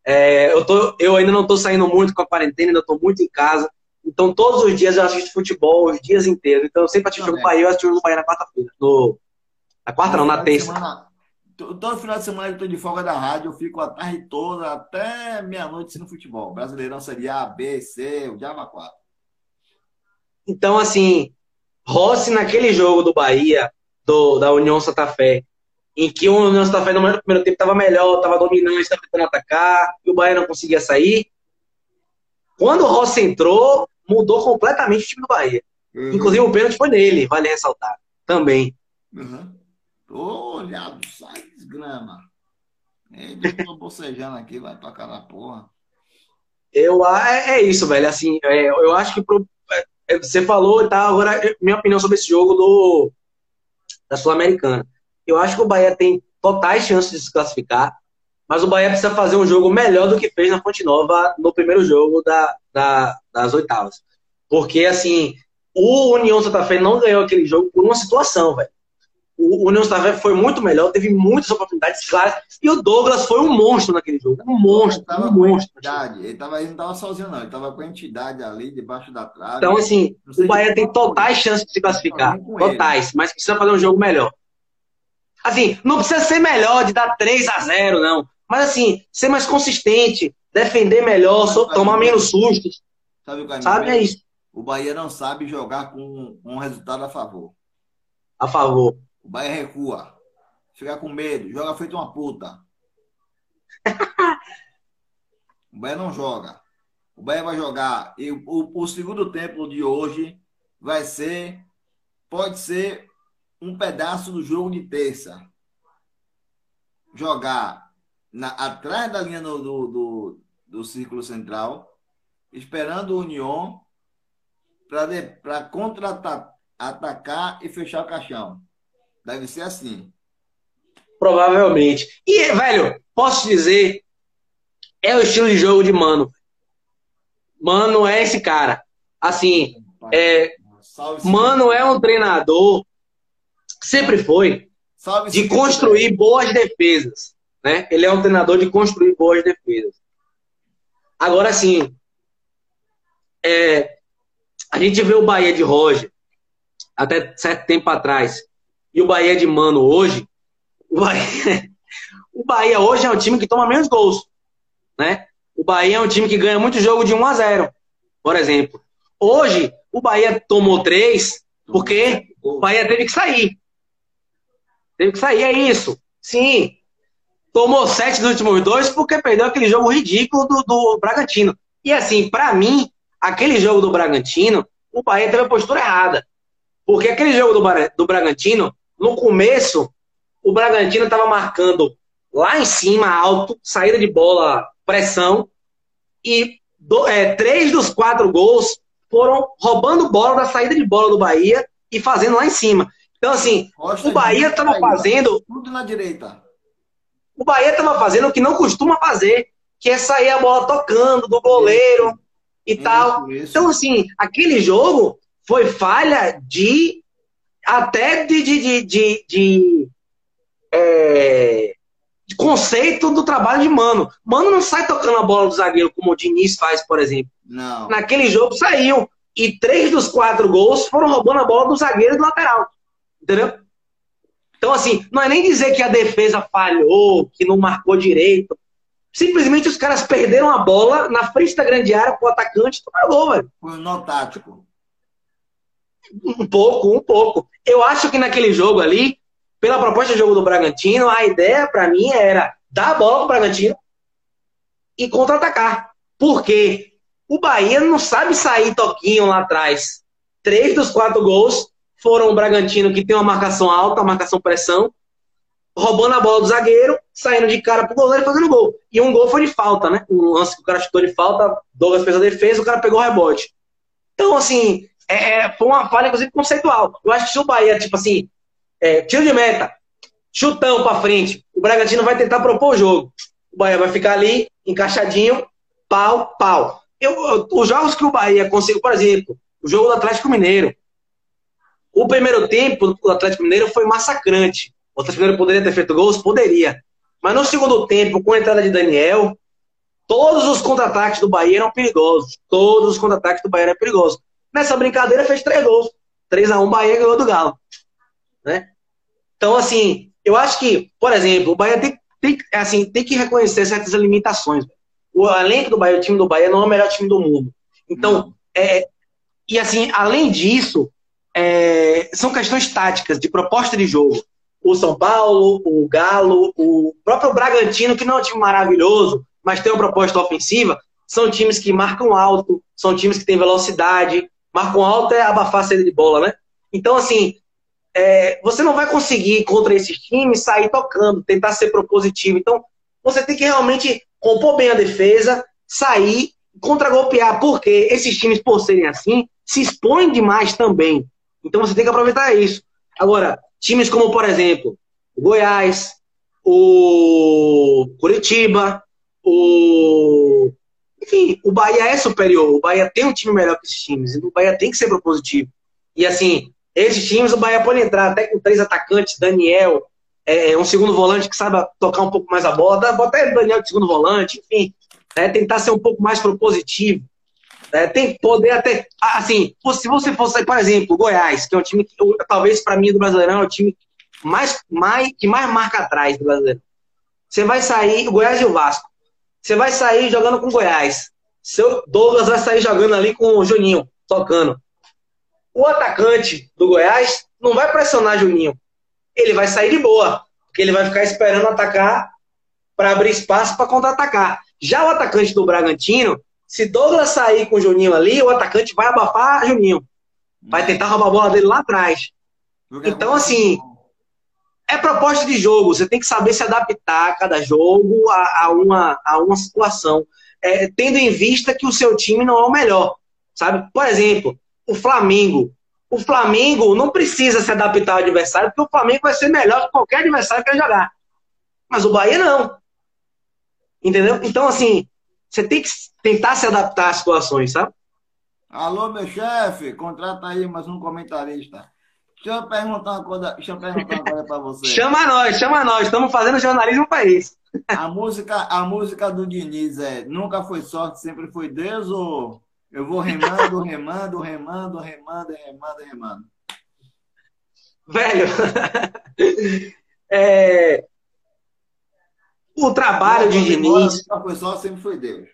É, eu, tô, eu ainda não estou saindo muito com a quarentena, ainda estou muito em casa. Então, todos os dias eu assisto futebol, os dias inteiros. Então, eu sempre assisto o jogo do Bahia, eu assisto o jogo do Bahia na quarta-feira. No... Na quarta, não, na terça. Semana, Todo final de semana eu estou de folga da rádio, eu fico a tarde toda, até meia-noite no futebol. Brasileirão seria A, B, C, o Diaba 4. Então, assim, Rossi naquele jogo do Bahia, do, da União Santa Fé, em que o União Santa Fé no primeiro tempo estava melhor, estava dominando, estava tentando atacar, e o Bahia não conseguia sair. Quando o Rossi entrou, mudou completamente o time do Bahia. Uhum. Inclusive o pênalti foi nele, vale ressaltar. Também. Uhum. Olha, sai desgrama. Ele tô bocejando aqui, vai tocar na porra. Eu, é, é isso, velho. Assim, é, eu acho que pro, você falou, tá? Agora, minha opinião sobre esse jogo do, da Sul-Americana. Eu acho que o Bahia tem totais chances de se classificar, mas o Bahia precisa fazer um jogo melhor do que fez na Fonte Nova no primeiro jogo da, da, das oitavas. Porque, assim, o União Santa Fe não ganhou aquele jogo por uma situação, velho o União Santa foi muito melhor, teve muitas oportunidades claras, e o Douglas foi um monstro naquele jogo. Um monstro, ele tava um monstro. Entidade. Ele, tava, ele não estava sozinho, não. Ele estava com a entidade ali, debaixo da trave. Então, assim, o Bahia tem totais chances de se classificar. Totais, mas precisa fazer um jogo melhor. Assim, não precisa ser melhor de dar 3 a 0 não. Mas, assim, ser mais consistente, defender melhor, só, tomar menos sustos. Sabe o que Sabe, é isso. O Bahia não sabe jogar com um resultado a favor. A favor. O Bahia recua. Fica com medo. Joga feito uma puta. o Bahia não joga. O Bahia vai jogar. E o, o segundo tempo de hoje vai ser. Pode ser um pedaço do jogo de terça. Jogar na, atrás da linha do, do, do, do círculo central, esperando o União para contra-atacar e fechar o caixão. Deve ser assim. Provavelmente. E, velho, posso dizer, é o estilo de jogo de Mano. Mano é esse cara. Assim, é, Mano é um treinador, sempre foi. De construir boas defesas. Né? Ele é um treinador de construir boas defesas. Agora, sim, é, a gente vê o Bahia de Roger até certo tempo atrás e o Bahia de Mano hoje. O Bahia, o Bahia hoje é um time que toma menos gols. Né? O Bahia é um time que ganha muito jogo de 1 a 0 por exemplo. Hoje, o Bahia tomou três porque o Bahia teve que sair. Teve que sair, é isso. Sim. Tomou sete dos últimos dois porque perdeu aquele jogo ridículo do, do Bragantino. E assim, para mim, aquele jogo do Bragantino, o Bahia teve a postura errada. Porque aquele jogo do, do Bragantino, no começo, o Bragantino estava marcando lá em cima, alto, saída de bola, pressão, e do, é, três dos quatro gols foram roubando bola da saída de bola do Bahia e fazendo lá em cima. Então, assim, Costa o Bahia estava fazendo. Tudo na direita. O Bahia estava fazendo o que não costuma fazer, que é sair a bola tocando do goleiro e isso, tal. Isso. Então, assim, aquele jogo foi falha de. Até de. de, de, de, de é, conceito do trabalho de Mano. Mano não sai tocando a bola do zagueiro como o Diniz faz, por exemplo. Não. Naquele jogo saiu. E três dos quatro gols foram roubando a bola do zagueiro e do lateral. Entendeu? Então, assim, não é nem dizer que a defesa falhou, que não marcou direito. Simplesmente os caras perderam a bola na frente da grande área pro atacante e tomaram gol, velho. Foi nó tático. Um pouco, um pouco. Eu acho que naquele jogo ali, pela proposta de jogo do Bragantino, a ideia para mim era dar a bola pro Bragantino e contra-atacar. Porque o Bahia não sabe sair toquinho lá atrás. Três dos quatro gols foram o Bragantino, que tem uma marcação alta, uma marcação pressão, roubando a bola do zagueiro, saindo de cara pro goleiro e fazendo gol. E um gol foi de falta, né? Um lance que o cara chutou de falta, Douglas fez a defesa, o cara pegou o rebote. Então, assim, é, é, foi uma falha, inclusive, conceitual. Eu acho que se o Bahia, tipo assim, é, tiro de meta, chutão pra frente, o Bragantino vai tentar propor o jogo. O Bahia vai ficar ali, encaixadinho, pau, pau. Eu, os jogos que o Bahia conseguiu, por exemplo, o jogo do Atlético Mineiro, o primeiro tempo do Atlético Mineiro foi massacrante. O Atlético Mineiro poderia ter feito gols? Poderia. Mas no segundo tempo, com a entrada de Daniel, todos os contra-ataques do Bahia eram perigosos. Todos os contra-ataques do Bahia eram perigosos. Nessa brincadeira fez três gols. 3 a 1 Bahia ganhou do Galo. Né? Então, assim, eu acho que, por exemplo, o Bahia tem, tem, assim, tem que reconhecer certas limitações. O elenco do Bahia, o time do Bahia, não é o melhor time do mundo. Então, é, e assim, além disso, é, são questões táticas, de proposta de jogo. O São Paulo, o Galo, o próprio Bragantino, que não é um time maravilhoso, mas tem uma proposta ofensiva, são times que marcam alto, são times que têm velocidade. Marcam alto é abafar a saída de bola, né? Então, assim, é, você não vai conseguir contra esses times sair tocando, tentar ser propositivo. Então, você tem que realmente compor bem a defesa, sair, contra-golpear, porque esses times, por serem assim, se expõem demais também. Então você tem que aproveitar isso. Agora, times como, por exemplo, o Goiás, o Curitiba, o. Enfim, o Bahia é superior. O Bahia tem um time melhor que esses times. O Bahia tem que ser propositivo. E assim, esses times, o Bahia pode entrar até com três atacantes, Daniel, é, um segundo volante que saiba tocar um pouco mais a bola, bota até Daniel de segundo volante, enfim, né, tentar ser um pouco mais propositivo. É, tem poder até. Assim, se você fosse, por exemplo, Goiás, que é um time que, talvez para mim do Brasileirão, é o time mais, mais, que mais marca atrás do Brasileiro. Você vai sair, o Goiás e o Vasco. Você vai sair jogando com o Goiás. Seu Douglas vai sair jogando ali com o Juninho, tocando. O atacante do Goiás não vai pressionar Juninho. Ele vai sair de boa, porque ele vai ficar esperando atacar para abrir espaço para contra-atacar. Já o atacante do Bragantino, se Douglas sair com o Juninho ali, o atacante vai abafar Juninho. Vai tentar roubar a bola dele lá atrás. Então, assim, é proposta de jogo. Você tem que saber se adaptar a cada jogo a, a uma, a uma situação. É, tendo em vista que o seu time não é o melhor. Sabe? Por exemplo, o Flamengo. O Flamengo não precisa se adaptar ao adversário, porque o Flamengo vai ser melhor que qualquer adversário que ele jogar. Mas o Bahia não. Entendeu? Então, assim, você tem que tentar se adaptar às situações, sabe? Alô, meu chefe, contrata aí mais um comentarista. Deixa eu perguntar uma coisa, deixa eu perguntar uma coisa pra você. Chama nós, chama nós. Estamos fazendo jornalismo para isso. A música, a música do Diniz é Nunca foi sorte, sempre foi Deus ou eu vou remando, remando, remando, remando, remando, remando? Velho, é, o trabalho de Diniz. Nunca foi sorte, sempre foi Deus.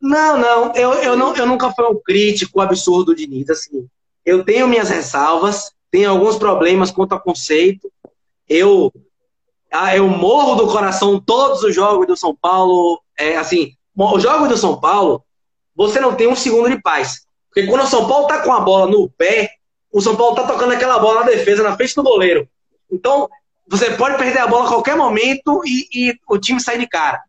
Não, não, eu, eu, não, eu nunca fui um crítico absurdo do Diniz. Assim, eu tenho minhas ressalvas, tenho alguns problemas quanto a conceito. Eu, ah, eu morro do coração todos os jogos do São Paulo. É, assim, os jogos do São Paulo, você não tem um segundo de paz. Porque quando o São Paulo tá com a bola no pé, o São Paulo tá tocando aquela bola na defesa, na frente do goleiro. Então, você pode perder a bola a qualquer momento e, e o time sai de cara.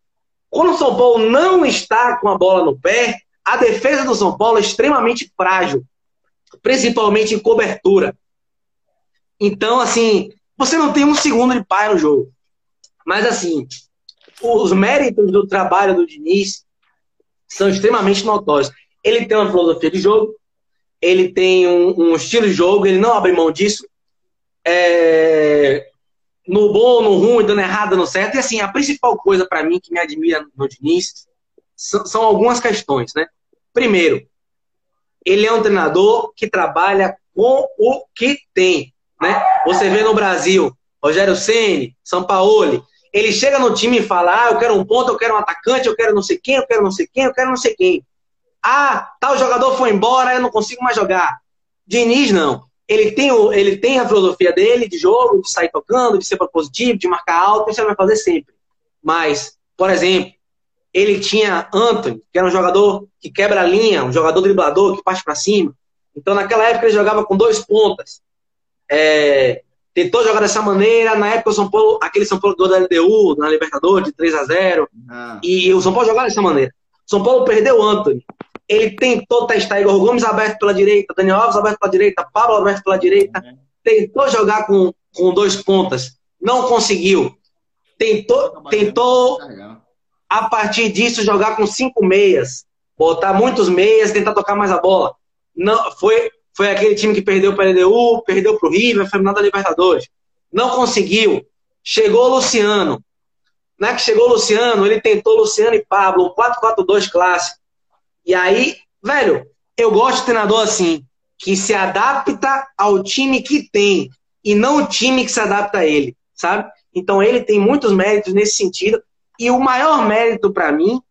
Quando o São Paulo não está com a bola no pé, a defesa do São Paulo é extremamente frágil, principalmente em cobertura. Então, assim, você não tem um segundo de pai no jogo. Mas, assim, os méritos do trabalho do Diniz são extremamente notórios. Ele tem uma filosofia de jogo, ele tem um, um estilo de jogo, ele não abre mão disso. É, no bom, no ruim, dando errado, dando certo. E assim, a principal coisa para mim que me admira no Diniz são, são, algumas questões, né? Primeiro, ele é um treinador que trabalha com o que tem, né? Você vê no Brasil, Rogério Ceni, Sampaoli, ele chega no time e fala: "Ah, eu quero um ponto, eu quero um atacante, eu quero não sei quem, eu quero não sei quem, eu quero não sei quem". Ah, tal jogador foi embora, eu não consigo mais jogar. Diniz não. Ele tem, o, ele tem a filosofia dele de jogo, de sair tocando, de ser propositivo, de marcar alto, isso ele vai fazer sempre. Mas, por exemplo, ele tinha Anthony, que era um jogador que quebra a linha, um jogador driblador que parte para cima. Então, naquela época, ele jogava com dois pontas. É, tentou jogar dessa maneira. Na época, o São Paulo, aquele São Paulo do da LDU, na Libertadores, de 3 a 0 ah. E o São Paulo jogava dessa maneira. São Paulo perdeu o Anthony. Ele tentou testar Igor Gomes aberto pela direita, Daniel Alves aberto pela direita, Pablo aberto pela direita. Uhum. Tentou jogar com, com dois pontas, não conseguiu. Tentou, tentou a partir disso jogar com cinco meias, botar muitos meias, tentar tocar mais a bola. Não foi foi aquele time que perdeu para a LDU, perdeu para o River, foi final da Libertadores. Não conseguiu. Chegou o Luciano. Não é que chegou o Luciano, ele tentou Luciano e Pablo, 4-4-2 clássico. E aí, velho, eu gosto de treinador assim, que se adapta ao time que tem e não o time que se adapta a ele, sabe? Então ele tem muitos méritos nesse sentido. E o maior mérito para mim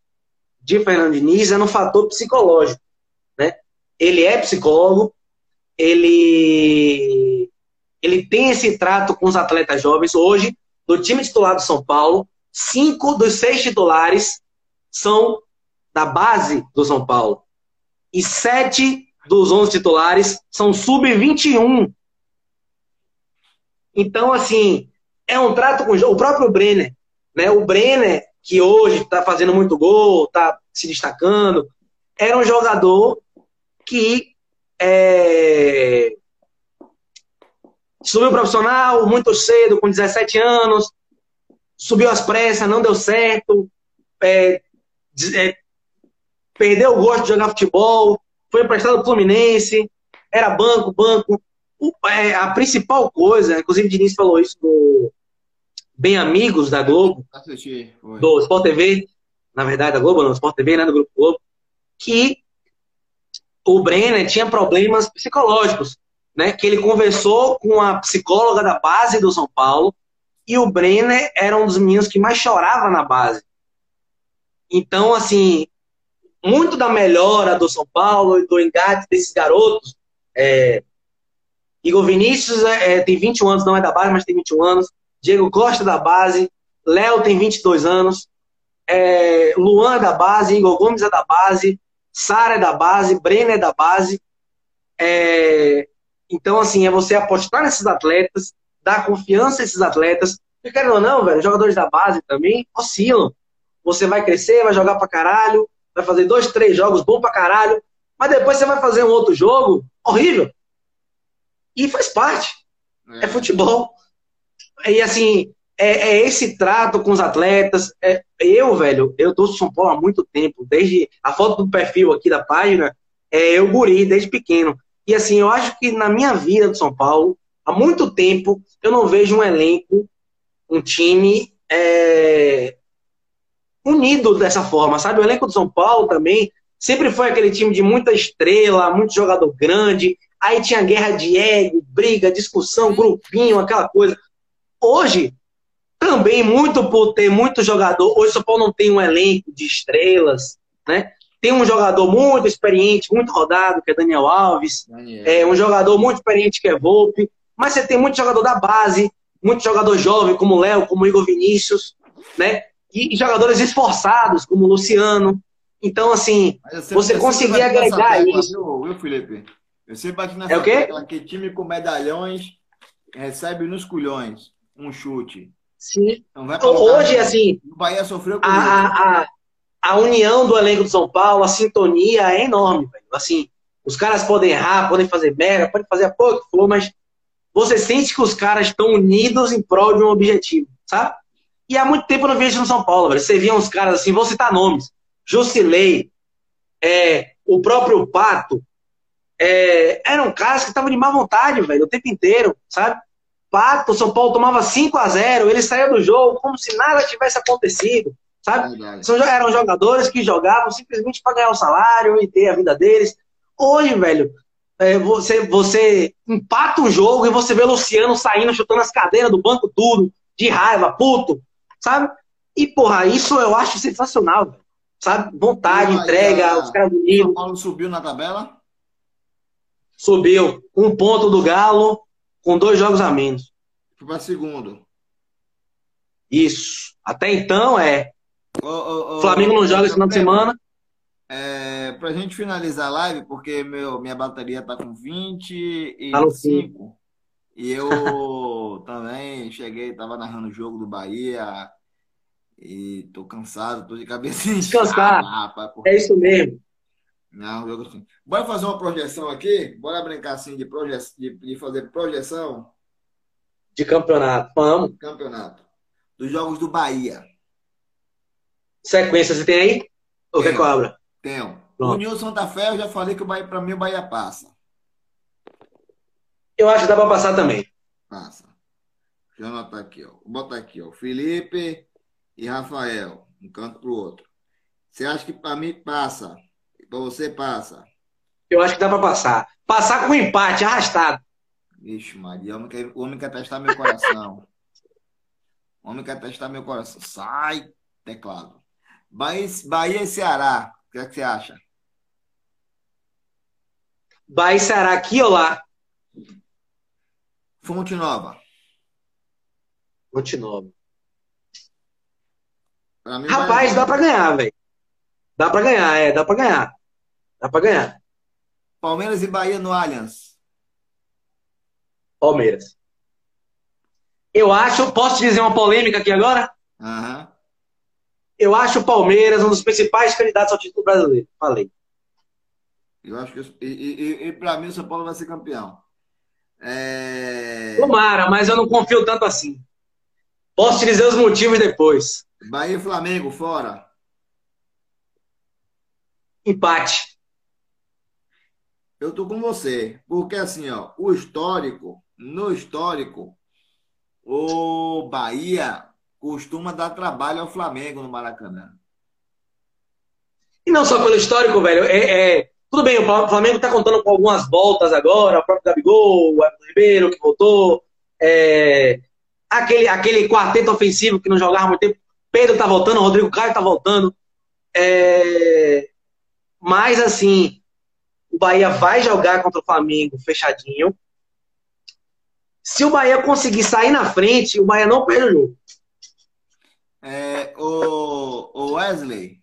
de Fernando Diniz é no fator psicológico, né? Ele é psicólogo, ele ele tem esse trato com os atletas jovens. Hoje, do time titular do São Paulo, cinco dos seis titulares são da base do São Paulo. E sete dos 11 titulares são sub-21. Então, assim, é um trato com o próprio Brenner. Né? O Brenner, que hoje está fazendo muito gol, está se destacando, era um jogador que é, subiu profissional muito cedo, com 17 anos, subiu às pressas, não deu certo, é, é, perdeu o gosto de jogar futebol, foi emprestado ao Fluminense, era banco, banco. O, é, a principal coisa, inclusive o Diniz falou isso do Bem Amigos da Globo, Assisti, do Sport TV, na verdade da Globo, não, Sport TV, né, do Grupo Globo, que o Brenner tinha problemas psicológicos, né, que ele conversou com a psicóloga da base do São Paulo e o Brenner era um dos meninos que mais chorava na base. Então, assim, muito da melhora do São Paulo e do engate desses garotos. É, Igor Vinícius é, é tem 21 anos, não é da base, mas tem 21 anos. Diego Costa da base. Léo tem 22 anos. É, Luan é da base. Igor Gomes é da base. Sara é da base. Breno é da base. É, então, assim, é você apostar nesses atletas, dar confiança a esses atletas. Porque, querendo ou não, velho, jogadores da base também oscilam. Você vai crescer, vai jogar pra caralho, vai fazer dois, três jogos bom pra caralho, mas depois você vai fazer um outro jogo horrível. E faz parte. É, é futebol. E assim, é, é, esse trato com os atletas. É, eu, velho, eu tô São Paulo há muito tempo, desde a foto do perfil aqui da página, é eu guri desde pequeno. E assim, eu acho que na minha vida do São Paulo, há muito tempo eu não vejo um elenco, um time é, unido dessa forma, sabe? O elenco do São Paulo também sempre foi aquele time de muita estrela, muito jogador grande. Aí tinha guerra de ego, briga, discussão, grupinho, aquela coisa. Hoje, também muito por ter muito jogador. Hoje o São Paulo não tem um elenco de estrelas, né? Tem um jogador muito experiente, muito rodado, que é Daniel Alves. Daniel. É um jogador muito experiente, que é Volpe. Mas você tem muito jogador da base, muito jogador jovem, como o Léo, como o Igor Vinícius, né? E, jogadores esforçados, como o Luciano. Então, assim, você conseguir agregar isso. Viu, viu, Felipe? Eu sempre bati nessa é o quê? que time com medalhões recebe nos culhões um chute. Sim. Então, Hoje, assim. O Bahia sofreu com a, a, a, união do elenco do São Paulo, a sintonia é enorme, velho. Assim, os caras podem errar, podem fazer merda, podem fazer a porra que for, mas você sente que os caras estão unidos em prol de um objetivo, sabe? E há muito tempo eu não vejo no São Paulo, velho. Você via uns caras assim, vou citar nomes. Jusilei, é, o próprio Pato. É, eram caras que estavam de má vontade, velho, o tempo inteiro, sabe? Pato, o São Paulo tomava 5 a 0 ele saía do jogo como se nada tivesse acontecido, sabe? São, eram jogadores que jogavam simplesmente para ganhar o salário e ter a vida deles. Hoje, velho, é, você, você empata o jogo e você vê o Luciano saindo, chutando as cadeiras do banco tudo, de raiva, puto sabe? E, porra, isso eu acho sensacional, sabe? Vontade, entrega, os caras do nível. São Paulo subiu na tabela? Subiu. Um ponto do Galo, com dois jogos a menos. Foi para segundo. Isso. Até então é. Flamengo não joga esse final de semana. É, pra gente finalizar a live, porque meu, minha bateria tá com 25. Tá e eu também cheguei, tava narrando o jogo do Bahia e tô cansado, tô de cabeça Descansar. Rapaz, é isso mesmo. Não, jogo assim. Bora fazer uma projeção aqui? Bora brincar assim de, proje... de, de fazer projeção? De campeonato, vamos. Campeonato. Dos jogos do Bahia. Sequência, você tem aí? Ou quer cobra? Tenho. Pronto. União Santa Fé, eu já falei que o Bahia, pra mim, o Bahia passa. Eu acho que dá para passar também. Passa. Deixa eu anotar aqui, ó. Vou botar aqui, ó. Felipe e Rafael, um canto pro outro. Você acha que para mim passa? Você passa? Eu acho que dá para passar. Passar com empate, arrastado. Vixe, Maria, o homem quer, o homem quer testar meu coração. o homem quer testar meu coração. Sai, teclado. Bahia, Bahia e Ceará, o que, é que você acha? Bahia e Ceará aqui ou lá? Fonte Nova. Fonte Nova. Rapaz, dá para ganhar, velho. Dá para ganhar, é, dá para ganhar. Dá para ganhar. Palmeiras e Bahia no Allianz. Palmeiras. Eu acho, posso te dizer uma polêmica aqui agora? Uhum. Eu acho o Palmeiras um dos principais candidatos ao título brasileiro. Falei. Eu acho que e, e, e para mim o São Paulo vai ser campeão. É... Tomara, mas eu não confio tanto assim. Posso te dizer os motivos depois. Bahia e Flamengo, fora. Empate. Eu tô com você. Porque assim, ó, o histórico, no histórico, o Bahia costuma dar trabalho ao Flamengo no Maracanã. E não só pelo histórico, velho. É, é tudo bem, o Flamengo está contando com algumas voltas agora, o próprio Gabigol, o Everton Ribeiro que voltou, é, aquele, aquele quarteto ofensivo que não jogava muito tempo, Pedro está voltando, Rodrigo Caio está voltando. É, mas assim, o Bahia vai jogar contra o Flamengo fechadinho. Se o Bahia conseguir sair na frente, o Bahia não perde o jogo. É, o, Wesley,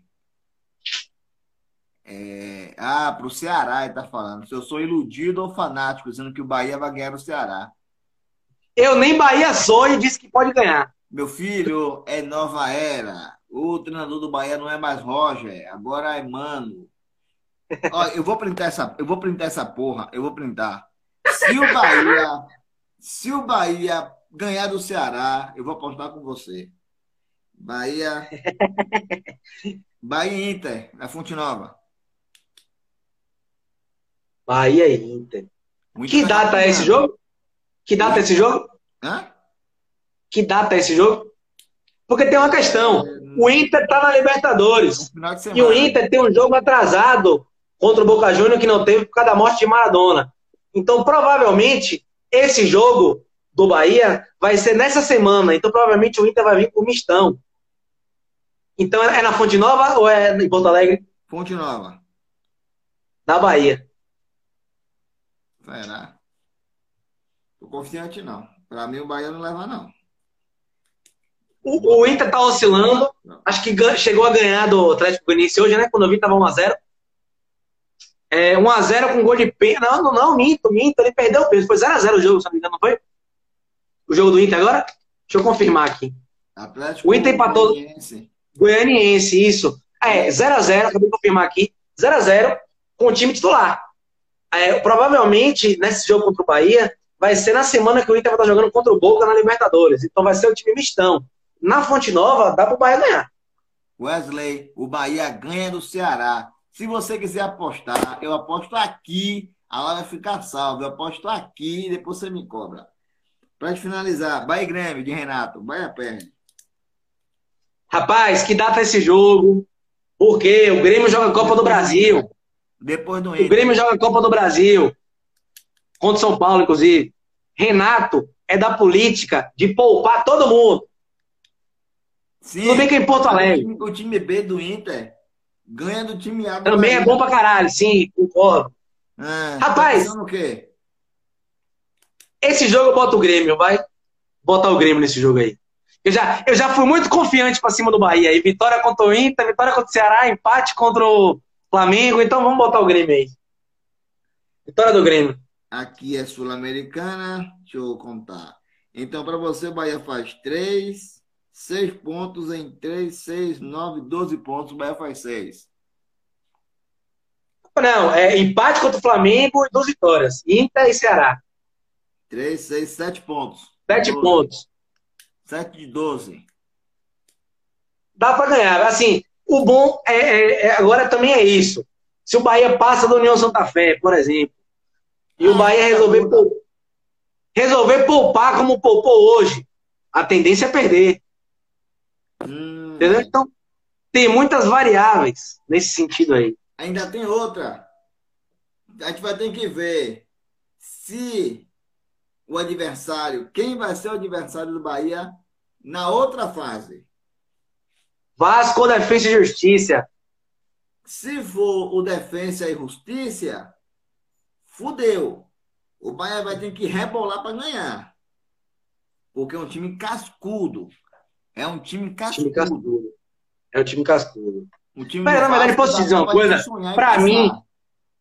é... Ah, para o Ceará ele tá falando. Se eu sou iludido ou fanático, dizendo que o Bahia vai ganhar o Ceará. Eu nem Bahia sou e disse que pode ganhar. Meu filho, é nova era. O treinador do Bahia não é mais Roger, agora é Mano. Ó, eu vou printar essa, eu vou printar essa porra, eu vou printar. Se o Bahia, se o Bahia ganhar do Ceará, eu vou apostar com você. Bahia, Bahia Inter, na Fonte Nova. Bahia e Inter. Muito que data é esse jogo? Que data é esse jogo? Hã? Que data é esse jogo? Porque tem uma questão. O Inter tá na Libertadores. E o Inter tem um jogo atrasado contra o Boca Juniors que não teve por causa da morte de Maradona. Então, provavelmente, esse jogo do Bahia vai ser nessa semana. Então, provavelmente, o Inter vai vir com mistão. Então, é na Fonte Nova ou é em Porto Alegre? Fonte Nova. Na Bahia. Será? Tô confiante, não. Pra mim, o Bahia não leva, não. O, o Inter tá oscilando. Acho que chegou a ganhar do Atlético Goianiense hoje, né? Quando eu vi, tava 1x0. É, 1x0 com gol de pênalti. Não, não, não, minto, minto. Ele perdeu o peso. Foi 0x0 o jogo, se não me engano, não foi? O jogo do Inter agora? Deixa eu confirmar aqui. Atlético O Inter empatou- Goianiense. Goianiense, isso. É, 0x0, acabei de confirmar aqui. 0x0 com o time titular. É, provavelmente, nesse jogo contra o Bahia, vai ser na semana que o Inter vai estar jogando contra o Boca na Libertadores. Então vai ser o time mistão. Na Fonte Nova, dá pro Bahia ganhar. Wesley, o Bahia ganha do Ceará. Se você quiser apostar, eu aposto aqui. A lá vai ficar salva. Eu aposto aqui e depois você me cobra. Pra gente finalizar, Bahia Grêmio de Renato. Bahia perde. Rapaz, que data é esse jogo? Porque o Grêmio joga a Copa do Brasil. Depois do O. Grêmio joga a Copa do Brasil. Contra o São Paulo, inclusive. Renato é da política de poupar todo mundo. Sim. Tudo bem que é em Porto Alegre. O time B do Inter ganha do time A Também é bom pra caralho, sim, concordo. Rapaz. tá o quê? Esse jogo eu boto o Grêmio, vai? Botar o Grêmio nesse jogo aí. Eu já, eu já fui muito confiante pra cima do Bahia. E vitória contra o Inter, vitória contra o Ceará, empate contra o Flamengo. Então vamos botar o Grêmio aí. Vitória do Grêmio. Aqui é Sul-Americana. Deixa eu contar. Então, para você, o Bahia faz 3, 6 pontos em 3, 6, 9, 12 pontos. O Bahia faz 6. Não, é empate contra o Flamengo e duas vitórias. Inter e Ceará. 3, 6, 7 pontos. Sete 12. pontos. 7 de 12. Dá pra ganhar. Assim, o bom é, é- é- agora também é isso. Se o Bahia passa da União Santa Fé, por exemplo, e o Ah, Bahia tá resolver, bom. pou- resolver poupar como poupou hoje, a tendência é perder. Hum, Entendeu? Então, tem muitas variáveis nesse sentido aí. ainda tem outra. A gente vai ter que ver se o adversário, quem vai ser o adversário do Bahia na outra fase. Vasco, Defesa e Justiça. Se for o Defensa e Justiça, fudeu. O Bahia vai ter que rebolar para ganhar. Porque é um time cascudo. É um time Time cascudo. cascudo. É o time cascudo. Um time Mas, na verdade, posso te dizer uma coisa? passar. mim,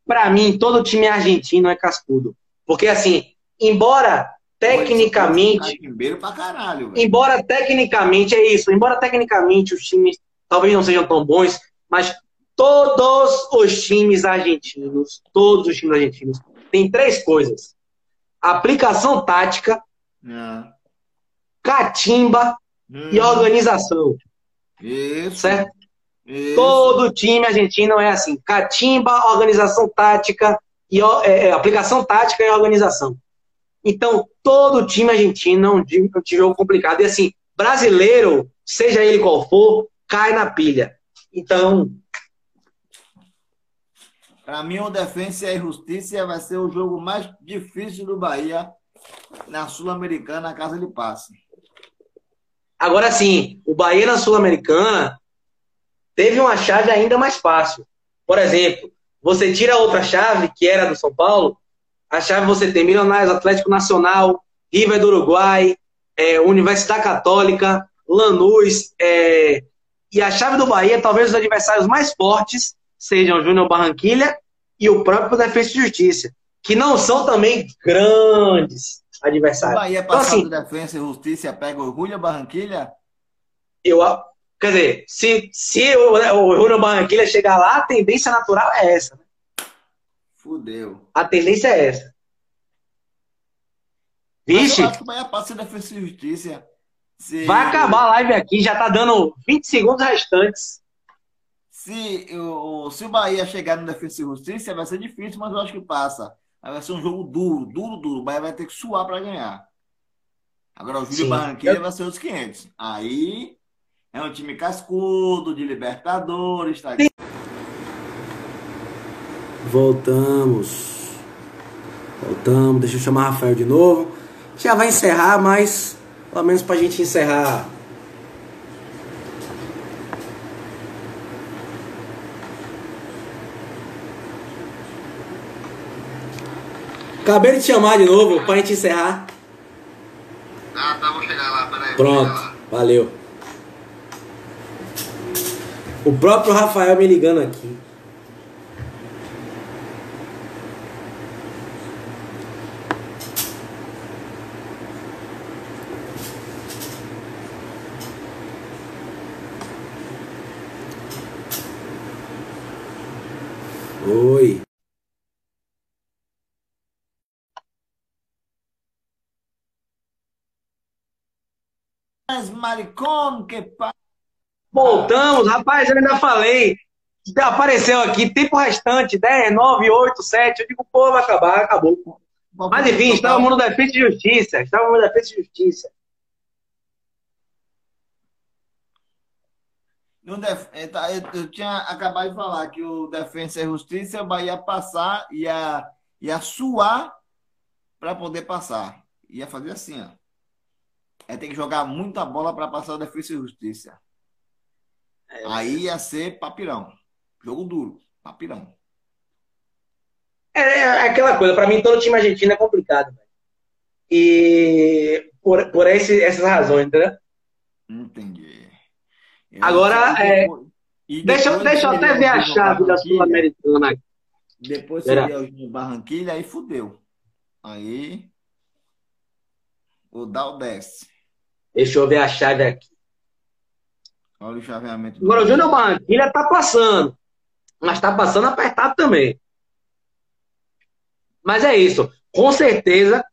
Pra mim, todo time argentino é cascudo. Porque, assim, embora tecnicamente pra caralho, velho. embora tecnicamente é isso, embora tecnicamente os times talvez não sejam tão bons, mas todos os times argentinos, todos os times argentinos têm três coisas: aplicação tática, É. catimba Hum, e organização, Isso. certo? Isso. Todo time argentino é assim: catimba, organização tática e é, é, aplicação tática e organização. Então, todo time argentino é um time, um time complicado. E assim, brasileiro, seja ele qual for, cai na pilha. Então, Pra mim, o Defensa e Justiça vai ser o jogo mais difícil do Bahia na Sul-Americana, caso ele passe. Agora sim, o Bahia na Sul-Americana teve uma chave ainda mais fácil. Por exemplo, você tira outra chave, que era do São Paulo, a chave você tem Milionários, Atlético Nacional, River do Uruguai, é, Universidade Católica, Lanús, é, e a chave do Bahia, talvez os adversários mais fortes sejam o Júnior Barranquilha e o próprio Defesa e Justiça, que não são também grandes Se o. Bahia Então, passar assim, do Defensa e Justiça pega o Julio Barranquilha, eu, quer dizer, se, se o, o Júnior Barranquilha chegar lá, a tendência natural é essa. né? fudeu. A tendência é essa. Vixe, eu acho que o Bahia passa Defensa e Justiça. Se- vai acabar a live aqui, já tá dando 20 segundos restantes. Se o, se o Bahia chegar no Defensa e Justiça, vai ser difícil, mas eu acho que passa. Vai ser um jogo duro, duro, duro. O Bahia vai ter que suar para ganhar. Agora o Júlio Sim. Barranquilla vai ser os 500. Aí é um time cascudo, de Libertadores, tá? Voltamos. Voltamos. Deixa eu chamar o Rafael de novo. Já vai encerrar, mas pelo menos pra gente encerrar. Acabei de te chamar de novo pra gente encerrar. Ah, tá, vou chegar lá, peraí. Pronto, valeu. O próprio Rafael me ligando aqui. Oi. Mas maricón, que pa... Voltamos, rapaz, eu ainda falei. Apareceu aqui, tempo restante, 10, 9, 8, 7. Eu digo, pô, vai acabar, acabou. Mas enfim, estávamos no defesa de justiça. Estávamos no defesa de justiça. É, tá, eu, tinha acabado de falar que o Defensa e Justiça, Bahia passar, ia, ia suar para poder passar. Ia fazer assim, ó. É ter que jogar muita bola para passar o Defensa e Justiça. Aí ia ser papirão. Jogo duro, papirão. É, é aquela coisa, pra mim todo time argentino é complicado. E por, por esse- essas razões, entendeu? Entendi. Eu- Agora, é, Deixa, deixa eu até ver a chave da Sul-Americana aqui. Depois seria o Barranquilha, aí fudeu. Aí. O Dal desce. Deixa eu ver a chave aqui. Olha o chaveamento. Agora o. Júnior Barranquilla tá passando. Mas tá passando apertado também. Mas é isso. Com certeza,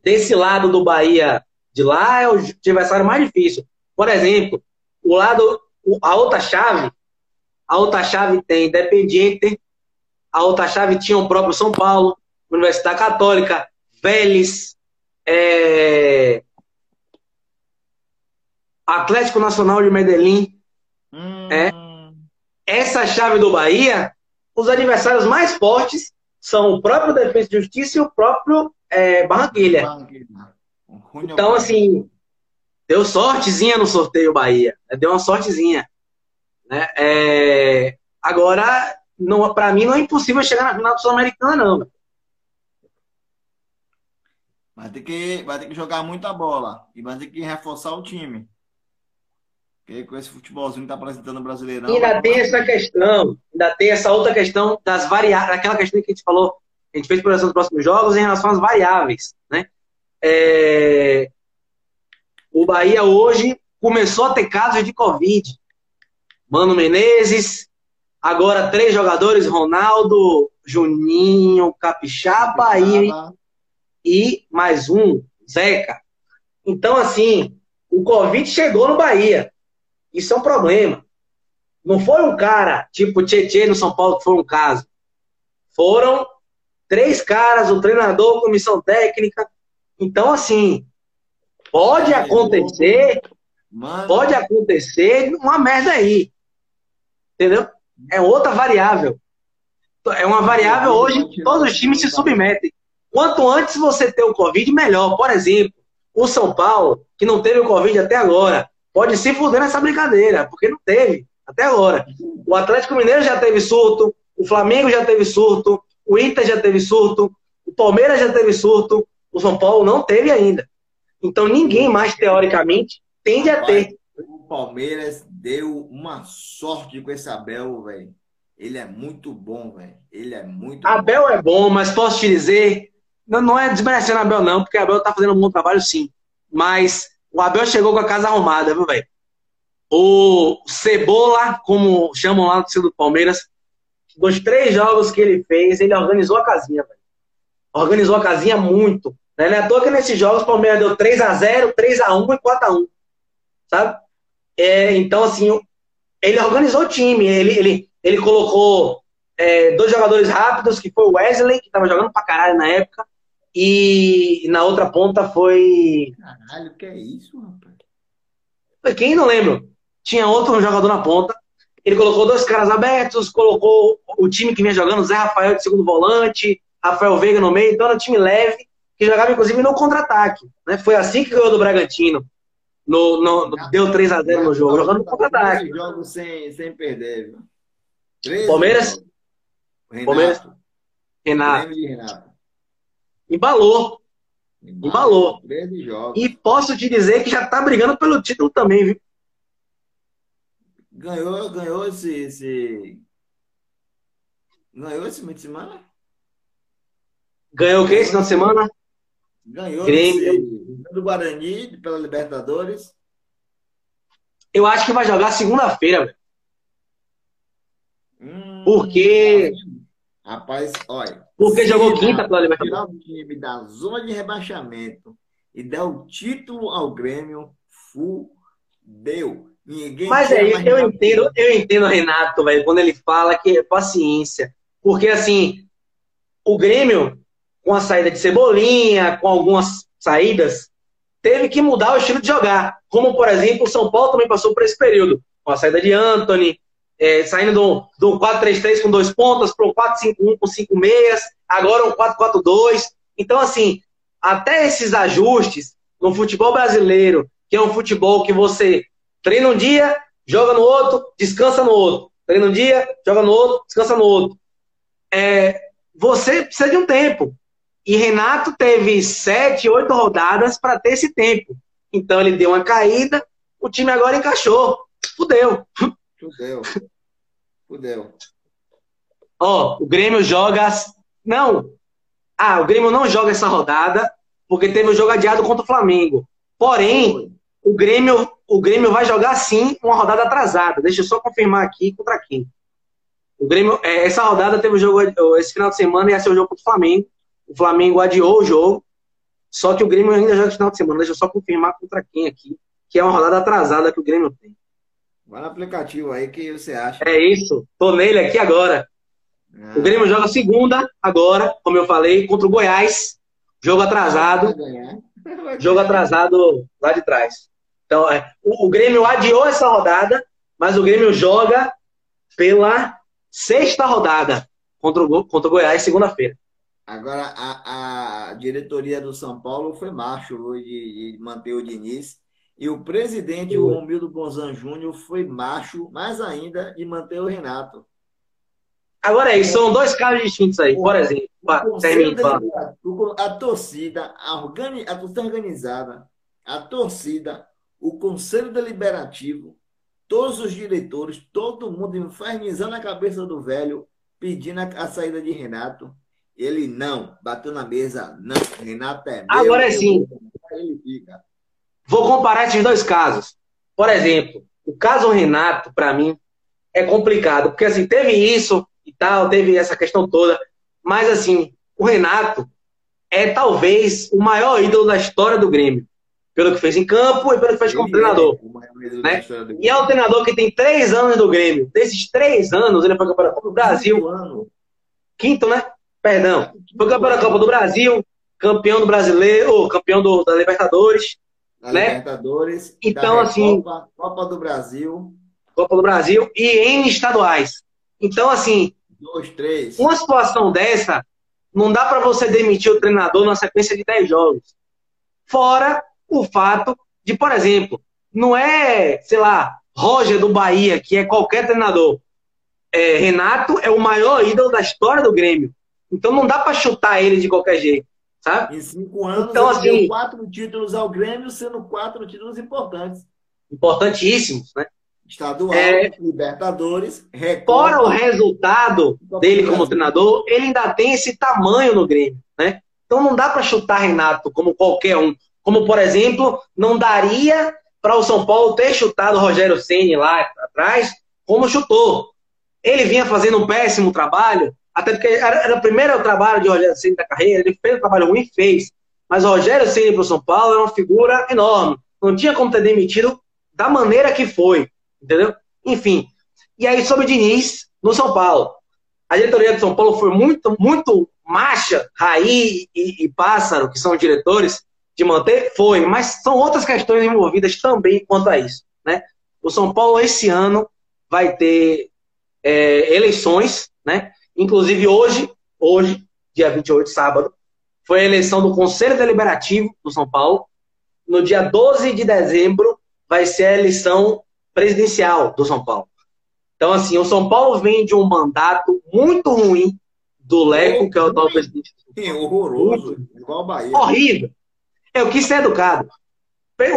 desse lado do Bahia de lá é o adversário mais difícil. Por exemplo, o lado, a outra chave, a outra chave tem Independiente, a outra chave tinha o próprio São Paulo, Universidade Católica, Vélez, é, Atlético Nacional de Medellín. Hum, É. Essa chave do Bahia, os adversários mais fortes são o próprio Defesa e Justiça e o próprio é, Barranquilha. Então, assim, deu sortezinha no sorteio Bahia. né? Deu uma sortezinha. Né? É, Agora, não, pra mim, não é impossível chegar na final do Sul-Americana, não. Vai ter, que, vai ter que jogar muita bola. E vai ter que reforçar o time. Porque com esse futebolzinho que tá apresentando o Brasileirão. E ainda tem essa questão, ainda tem essa outra questão das variáveis, aquela questão que a gente falou, a gente fez projeção dos próximos jogos em relação às variáveis, né? É, O Bahia hoje começou a ter casos de Covid. Mano Menezes, agora três jogadores, Ronaldo, Juninho, Capixaba e, e mais um, Zeca. Então, assim, o Covid chegou no Bahia. Isso é um problema. Não foi um cara, tipo Tietê no São Paulo, que foi um caso. Foram três caras, o treinador, comissão técnica. Então, assim, pode acontecer, Mano, pode acontecer uma merda aí. Entendeu? É outra variável. É uma variável hoje que todos os times se submetem. Quanto antes você ter o Covid, melhor. Por exemplo, o São Paulo, que não teve o Covid até agora, pode se fuder nessa brincadeira, porque não teve até agora. O Atlético Mineiro já teve surto, o Flamengo já teve surto, o Inter já teve surto, o Palmeiras já teve surto, o São Paulo não teve ainda. Então ninguém mais, teoricamente, tende a ter. o Palmeiras deu uma sorte com esse Abel, velho. Ele é muito bom, velho. Ele é muito Abel é bom, mas posso te dizer, não, não é desmerecendo o Abel, não, porque o Abel tá fazendo um bom trabalho, sim. Mas o Abel chegou com a casa arrumada, viu, velho? O Cebola, como chamam lá no do Palmeiras, dos três jogos que ele fez, ele organizou a casinha, velho. Organizou a casinha muito. Né? Não é à toa que nesses jogos o Palmeiras deu 3x0, 3x1 e 4x1. Sabe? É, então, assim, ele organizou o time. Ele, ele, ele colocou é, dois jogadores rápidos, que foi o Wesley, que estava jogando pra caralho na época, e na outra ponta foi. Caralho, que é isso, rapaz? Quem não lembra? Tinha outro jogador na ponta. Ele colocou dois caras abertos, colocou o time que vinha jogando, Zé Rafael de segundo volante, Rafael Veiga no meio, então era um time leve, que jogava inclusive no contra-ataque. Né? Foi assim que ganhou do Bragantino. No, no, deu 3 a 0 no jogo, jogando no contra-ataque. jogos sem, sem perder, viu? Palmeiras? Renato. Palmeiras? Renato. Renato. Embalou. Embalou. 13 jogos. E posso te dizer que já tá brigando pelo título também, viu? Ganhou, ganhou esse, esse. Ganhou esse meio de semana? Ganhou o quê esse final de semana? Ganhou Grêmio. esse, do Guarani pela Libertadores. Eu acho que vai jogar segunda-feira, velho. Hum, Porque- Rapaz, olha. Porque jogou quinta pela tirar Libertadores. o time da zona de rebaixamento e dar o título ao Grêmio, fudeu. Ninguém Mas é, mais eu entendo, eu entendo o Renato, velho, quando ele fala que é paciência. Porque assim, o Grêmio, com a saída de Cebolinha, com algumas saídas, teve que mudar o estilo de jogar. Como, por exemplo, o São Paulo também passou por esse período. Com a saída de Anthony, é, saindo do, do 4-3-3 com dois pontas para um 4-5-1 com cinco meias, agora um 4-4-2. Então, assim, até esses ajustes no futebol brasileiro, que é um futebol que você treina um dia, joga no outro, descansa no outro. Treina um dia, joga no outro, descansa no outro. É, você precisa de um tempo. E Renato teve sete, oito rodadas para ter esse tempo. Então ele deu uma caída, o time agora encaixou. Fudeu. Fudeu. Fudeu. Ó, o Grêmio joga. Não. Ah, o Grêmio não joga essa rodada porque teve o jogo adiado contra o Flamengo. Porém, o Grêmio, o Grêmio vai jogar sim uma rodada atrasada. Deixa eu só confirmar aqui contra quem. O Grêmio, é, essa rodada teve o jogo esse final de semana ia ser o jogo contra o Flamengo. O Flamengo adiou o jogo. Só que o Grêmio ainda joga no final de semana. Deixa eu só confirmar contra quem aqui, que é uma rodada atrasada que o Grêmio tem. Vai no aplicativo aí que você acha. É isso. Tô nele aqui agora. Ah, O Grêmio joga segunda agora, como eu falei, contra o Goiás. Jogo atrasado. Ganhar. Vai Jogo atrasado lá de trás. Então, é, o, o Grêmio adiou essa rodada, mas o Grêmio joga pela sexta rodada contra o, contra o Goiás, segunda-feira. Agora, a, a diretoria do São Paulo foi macho hoje de, de manter o Diniz. E o presidente, o Romildo Bonzan Júnior, foi macho, mais ainda, de manter o Renato. Agora é isso, são dois casos distintos aí. Por exemplo, a torcida, a, organi- a torcida organizada, a torcida, o Conselho Deliberativo, todos os diretores, todo mundo infernizando a cabeça do velho, pedindo a, a saída de Renato. Ele não, bateu na mesa, não, Renato é meu. Agora é sim. Ele fica. Vou comparar esses dois casos. Por exemplo, o caso Renato, para mim, é complicado, porque assim, teve isso e tal, teve essa questão toda, mas assim, o Renato é talvez o maior ídolo da história do Grêmio, pelo que fez em campo e pelo que fez como é treinador. ídolo né? E é um treinador que tem três anos do Grêmio. Desses três anos, ele foi campeão da Copa do Brasil, Quinto ano. quinto, né? Perdão. Foi campeão da Copa do Brasil, campeão do Brasileiro, campeão do, da Libertadores, da né? Libertadores, Então, da assim- Recopa, Copa do Brasil, Copa do Brasil e em estaduais. Então, assim, dois, três. uma situação dessa, não dá para você demitir o treinador na sequência de 10 jogos. Fora o fato de, por exemplo, não é, sei lá, Roger do Bahia, que é qualquer treinador. É, Renato é o maior ídolo da história do Grêmio. Então não dá para chutar ele de qualquer jeito, sabe? Em cinco anos, Então, ele assim- deu quatro títulos ao Grêmio, sendo quatro títulos importantes. Importantíssimos, né? Estadual, É. Libertadores, Recopa. Fora o resultado dele como treinador, ele ainda tem esse tamanho no Grêmio, né? Então não dá para chutar Renato como qualquer um. Como, por exemplo, não daria para o São Paulo ter chutado o Rogério Ceni lá atrás, como chutou. Ele vinha fazendo um péssimo trabalho, até porque era, era o primeiro trabalho de Rogério Ceni da carreira, ele fez um trabalho ruim, fez. Mas o Rogério Ceni para o São Paulo é uma figura enorme. Não tinha como ter demitido da maneira que foi, entendeu? Enfim. E aí sobre o Diniz no São Paulo. A diretoria de São Paulo foi muito, muito macha, Raí e, e Pássaro, que são diretores, de manter? Foi, mas são outras questões envolvidas também quanto a isso. Né? O São Paulo, esse ano, vai ter é, eleições, né? Inclusive hoje, hoje, dia 28, sábado, foi a eleição do Conselho Deliberativo do São Paulo. No dia 12 de dezembro, vai ser a eleição presidencial do São Paulo. Então, assim, o São Paulo vem de um mandato muito ruim do Leco, que é o atual presidente. Sim, horroroso. Igual a Bahia. Horrível. Eu quis ser educado.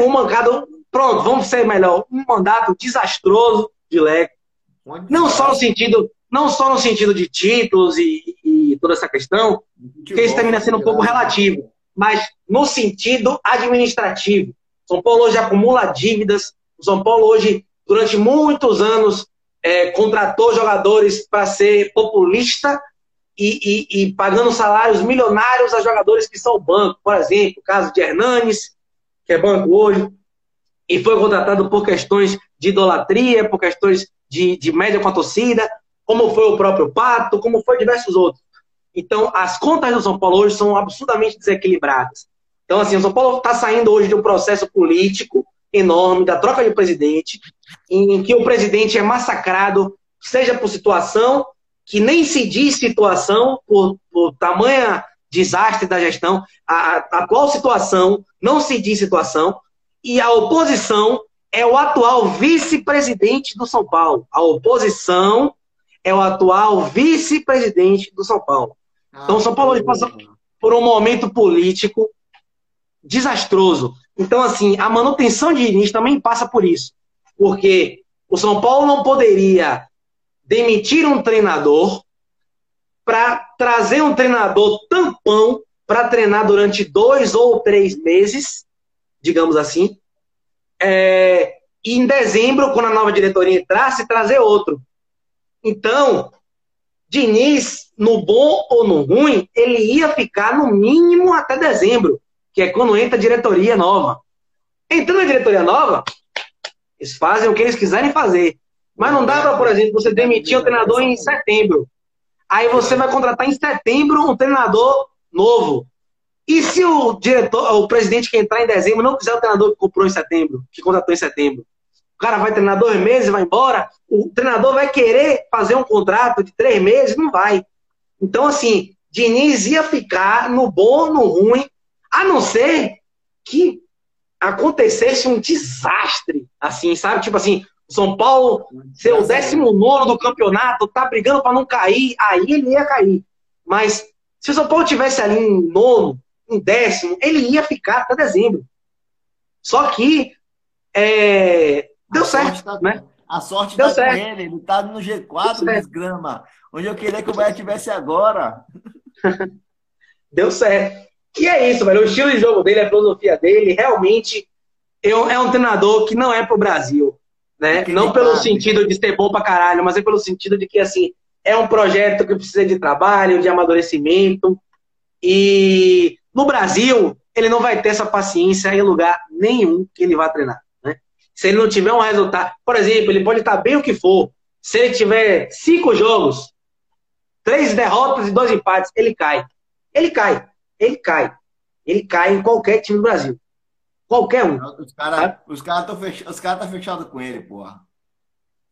Um mancado, pronto, vamos ser melhor. Um mandato desastroso de Leco. Não só no sentido, não só no sentido de títulos e, e toda essa questão, que isso termina sendo um pouco relativo, mas no sentido administrativo. São Paulo hoje acumula dívidas. O São Paulo hoje, durante muitos anos, é, contratou jogadores para ser populista e, e, e, pagando salários milionários a jogadores que são banco. Por exemplo, o caso de Hernanes, que é banco hoje, e foi contratado por questões de idolatria, por questões de, de média com a torcida, como foi o próprio Pato, como foi diversos outros. Então, as contas do São Paulo hoje são absurdamente desequilibradas. Então, assim, o São Paulo está saindo hoje de um processo político enorme, da troca de presidente, em que o presidente é massacrado, seja por situação que nem se diz situação, por, por tamanha desastre da gestão, a, a atual situação não se diz situação, e a oposição é o atual vice-presidente do São Paulo. A oposição é o atual vice-presidente do São Paulo. Então, o São Paulo passa por um momento político desastroso. Então, assim, a manutenção de Diniz também passa por isso. Porque o São Paulo não poderia demitir um treinador para trazer um treinador tampão para treinar durante dois ou três meses, digamos assim, é, e em dezembro, quando a nova diretoria entrasse, trazer outro. Então, Diniz, no bom ou no ruim, ele ia ficar no mínimo até dezembro, que é quando entra a diretoria nova. Entrando a diretoria nova, eles fazem o que eles quiserem fazer. Mas não dá para, por exemplo, você demitir o treinador em setembro. Aí você vai contratar em setembro um treinador novo. E se o diretor, o presidente que entrar em dezembro não quiser o treinador que comprou em setembro, que contratou em setembro? O cara vai treinar dois meses vai embora. O treinador vai querer fazer um contrato de três meses? Não vai. Então, assim, Diniz ia ficar no bom, no ruim, a não ser que acontecesse um desastre, assim, sabe? Tipo assim, São Paulo ser o 19 do campeonato, tá brigando para não cair, aí ele ia cair. Mas se o São Paulo tivesse ali em nono, em décimo, ele ia ficar até dezembro. Só que é, deu a certo, tá, né? A sorte deu tá certo. com ele, ele tá no G4 desgrama, onde eu queria que o Bahia tivesse agora. deu certo. E é isso, velho. O estilo de jogo dele, a filosofia dele, realmente é um treinador que não é pro Brasil. Né? Não pelo sentido de ser bom pra caralho, mas é pelo sentido de que, assim, é um projeto que precisa de trabalho, de amadurecimento. E no Brasil, ele não vai ter essa paciência em lugar nenhum que ele vá treinar. Se ele não tiver um resultado, por exemplo, ele pode estar bem o que for. Se ele tiver cinco jogos, três derrotas e dois empates, ele cai. Ele cai. Ele cai. Ele cai em qualquer time do Brasil. Qualquer um. Os caras os cara estão fechados tá fechado com ele, porra.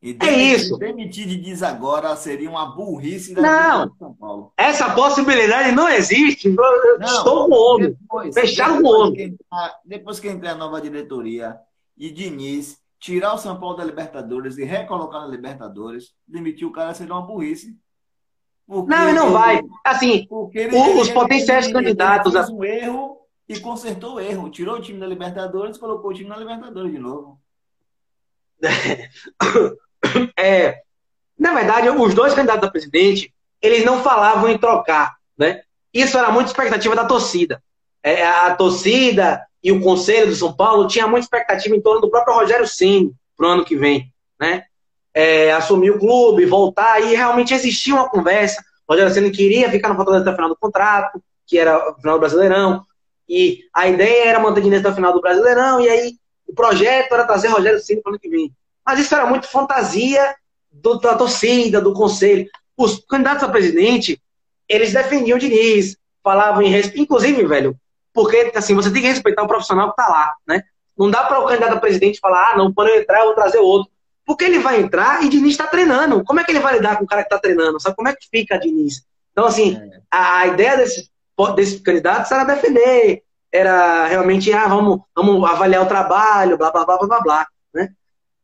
E é isso. Demitir de diz agora seria uma burrice da não, São Paulo. Essa possibilidade não existe. Eu não, estou com o homem. Fechado com o homem. Depois que entrar a nova diretoria e Diniz tirar o São Paulo da Libertadores e recolocar na Libertadores, demitir o cara seria uma burrice. Porque não, ele não vai. Assim, ele, os ele, potenciais ele, candidatos. Ele fez um erro e consertou o erro. Tirou o time da Libertadores e colocou o time na Libertadores de novo. É, na verdade, os dois candidatos a presidente, eles não falavam em trocar, né? Isso era muita expectativa da torcida. É, a torcida e o Conselho do São Paulo tinha muita expectativa em torno do próprio Rogério Ceni para o ano que vem, né? É, assumir o clube, voltar, e realmente existia uma conversa. O Rogério Ceni queria ficar no Fortaleza até o final do contrato, que era o final do Brasileirão. E a ideia era manter Diniz até o final do Brasileirão, e aí o projeto era trazer Rogério Ceni para o ano que vem. Mas isso era muito fantasia do, da torcida, do conselho. os candidatos a presidente, eles defendiam o Diniz, falavam em respeito, inclusive, velho, porque assim, você tem que respeitar o profissional que tá lá, né? Não dá para o candidato a presidente falar, ah, não, quando eu entrar, eu vou trazer outro. Porque ele vai entrar e Diniz está treinando. Como é que ele vai lidar com o cara que está treinando? Sabe como é que fica Diniz? Então, assim, é. a, a, ideia desses, desses candidatos era defender, era realmente, ah, vamos, vamos avaliar o trabalho, blá, blá, blá, blá, blá, blá né?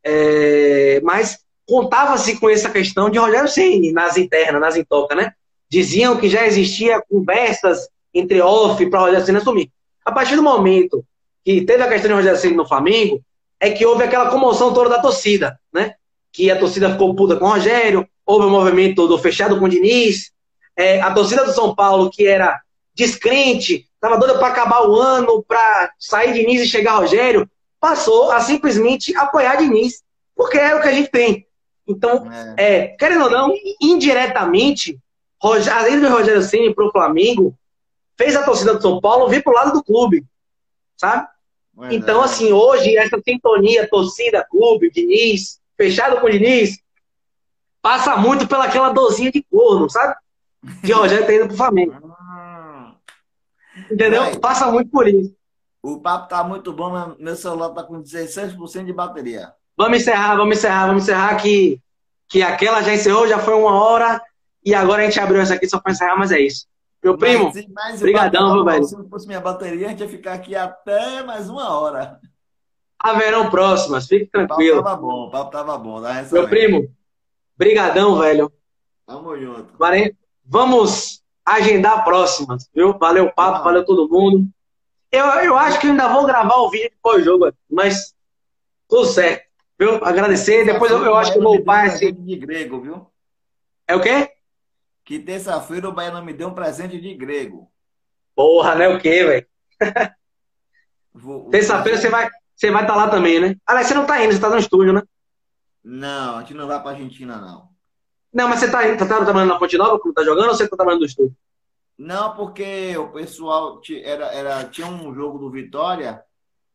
É, mas contava-se com essa questão de Rogério Ceni nas internas, nas intocas, né? Diziam que já existia conversas entre off para Rogério Ceni assumir. A partir do momento que teve a questão de Rogério Ceni no Flamengo, é que houve aquela comoção toda da torcida, né? Que a torcida ficou puta com o Rogério, houve o um movimento do fechado com o Diniz, é, a torcida do São Paulo, que era descrente, estava doida para acabar o ano, para sair Diniz e chegar Rogério, passou a simplesmente apoiar Diniz, porque é o que a gente tem. Então, é. é querendo ou não, indiretamente, a ida do Rogério Ceni para o Flamengo fez a torcida do São Paulo vir para o lado do clube, sabe? Então, assim, hoje, essa sintonia, torcida, clube, Diniz, fechado com o Diniz, passa muito pelaquela dozinha de corno, sabe? Que o Rogério tá indo pro Flamengo. Entendeu? Passa muito por isso. O papo tá muito bom, meu celular tá com 16% de bateria. Vamos encerrar, vamos encerrar, vamos encerrar que, que aquela já encerrou, já foi uma hora, e agora a gente abriu essa aqui só para encerrar, mas é isso. Meu primo, brigadão, viu, velho? Se não fosse minha bateria, a gente ia ficar aqui até mais uma hora. Haverão próximas, fique tranquilo. O papo tava bom, o papo tava bom. Meu primo, brigadão, velho. Tamo junto. Vamos agendar próximas, viu? Valeu o papo, valeu todo mundo. Eu, eu acho que ainda vou gravar o vídeo pós-jogo, mas tudo certo. Viu? Agradecer. Depois eu, eu acho que eu vou upar esse. De grego, viu? É o quê? Que terça-feira o Baiano me deu um presente de grego. Porra, não é o quê, velho? Terça-feira você vai você vai estar tá lá também, né? Aliás, você não tá indo, você tá no estúdio, né? Não, a gente não vai pra Argentina, não. Não, mas você tá, tá, tá trabalhando na Fonte Nova quando tá jogando ou você tá trabalhando no estúdio? Não, porque o pessoal era, era, tinha um jogo do Vitória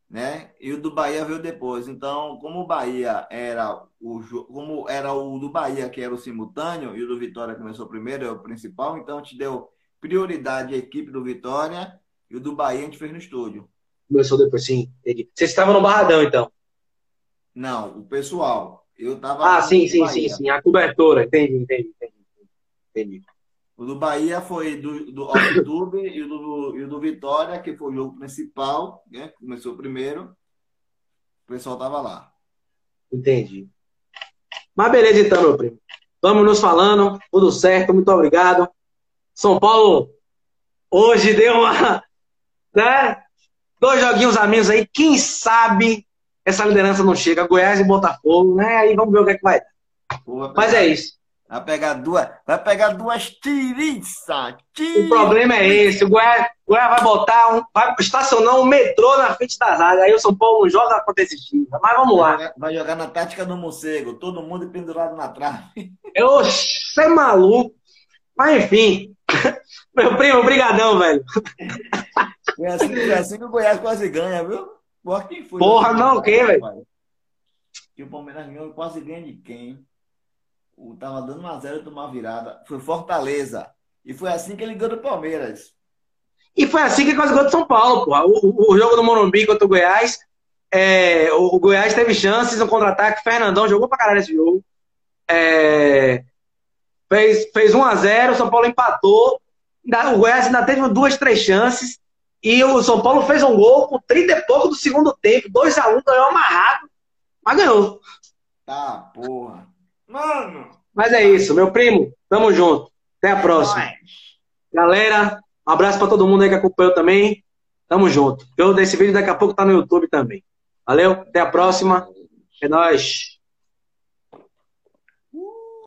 né? E o do Bahia veio depois. Então, como o Bahia era o como era o do Bahia que era o simultâneo e o do Vitória começou primeiro, é o principal, então a gente deu prioridade à equipe do Vitória e o do Bahia a gente fez no estúdio. Começou depois, sim. Entendi. Você estava no Barradão, então? Não, o pessoal. Eu tava Ah, sim, sim, sim, sim. A cobertura. Entendi, entendi, entendi. entendi. O do Bahia foi do, do Off-Tube e, o do, e o do Vitória, que foi o jogo principal, né? Começou primeiro. O pessoal tava lá. Entendi. Mas beleza então, meu primo. Vamos nos falando. Tudo certo, muito obrigado. São Paulo hoje deu uma. Né? Dois joguinhos a menos aí. Quem sabe essa liderança não chega. Goiás e Botafogo, né? Aí vamos ver o que é que vai dar. Mas é isso. Vai pegar duas, vai pegar duas tiriças. O problema é esse. O Goiás, o Goiás vai botar um, vai estacionar um metrô na frente da zaga. Aí o São Paulo não joga contra esse time. Mas vamos lá. Vai jogar, vai jogar na tática do morcego. Todo mundo pendurado na trave. Você é maluco. Mas enfim. Meu primo, brigadão, velho. É assim, é assim que o Goiás quase ganha, viu? Porra, quem foi? Porra, não, quê, velho? E o Palmeiras ganhou quase ganha de quem? O, tava dando uma zero de uma virada. Foi Fortaleza. E foi assim que ele ganhou do Palmeiras. E foi assim que quase ganhou do São Paulo, pô. O, o, jogo do Morumbi contra o Goiás. É, o, Goiás teve chances no contra-ataque. Fernandão jogou pra caralho esse jogo. É, fez, fez 1x0, o São Paulo empatou. O Goiás ainda teve duas, três chances. E o São Paulo fez um gol com 30 e pouco do segundo tempo. 2x1, ganhou amarrado. Mas ganhou. Tá, porra. Mano! Mas é isso, meu primo. Tamo junto. Até a próxima. Galera, abraço para todo mundo aí que acompanhou também. Tamo junto. Eu desse vídeo daqui a pouco tá no YouTube também. Valeu, até a próxima. É nóis.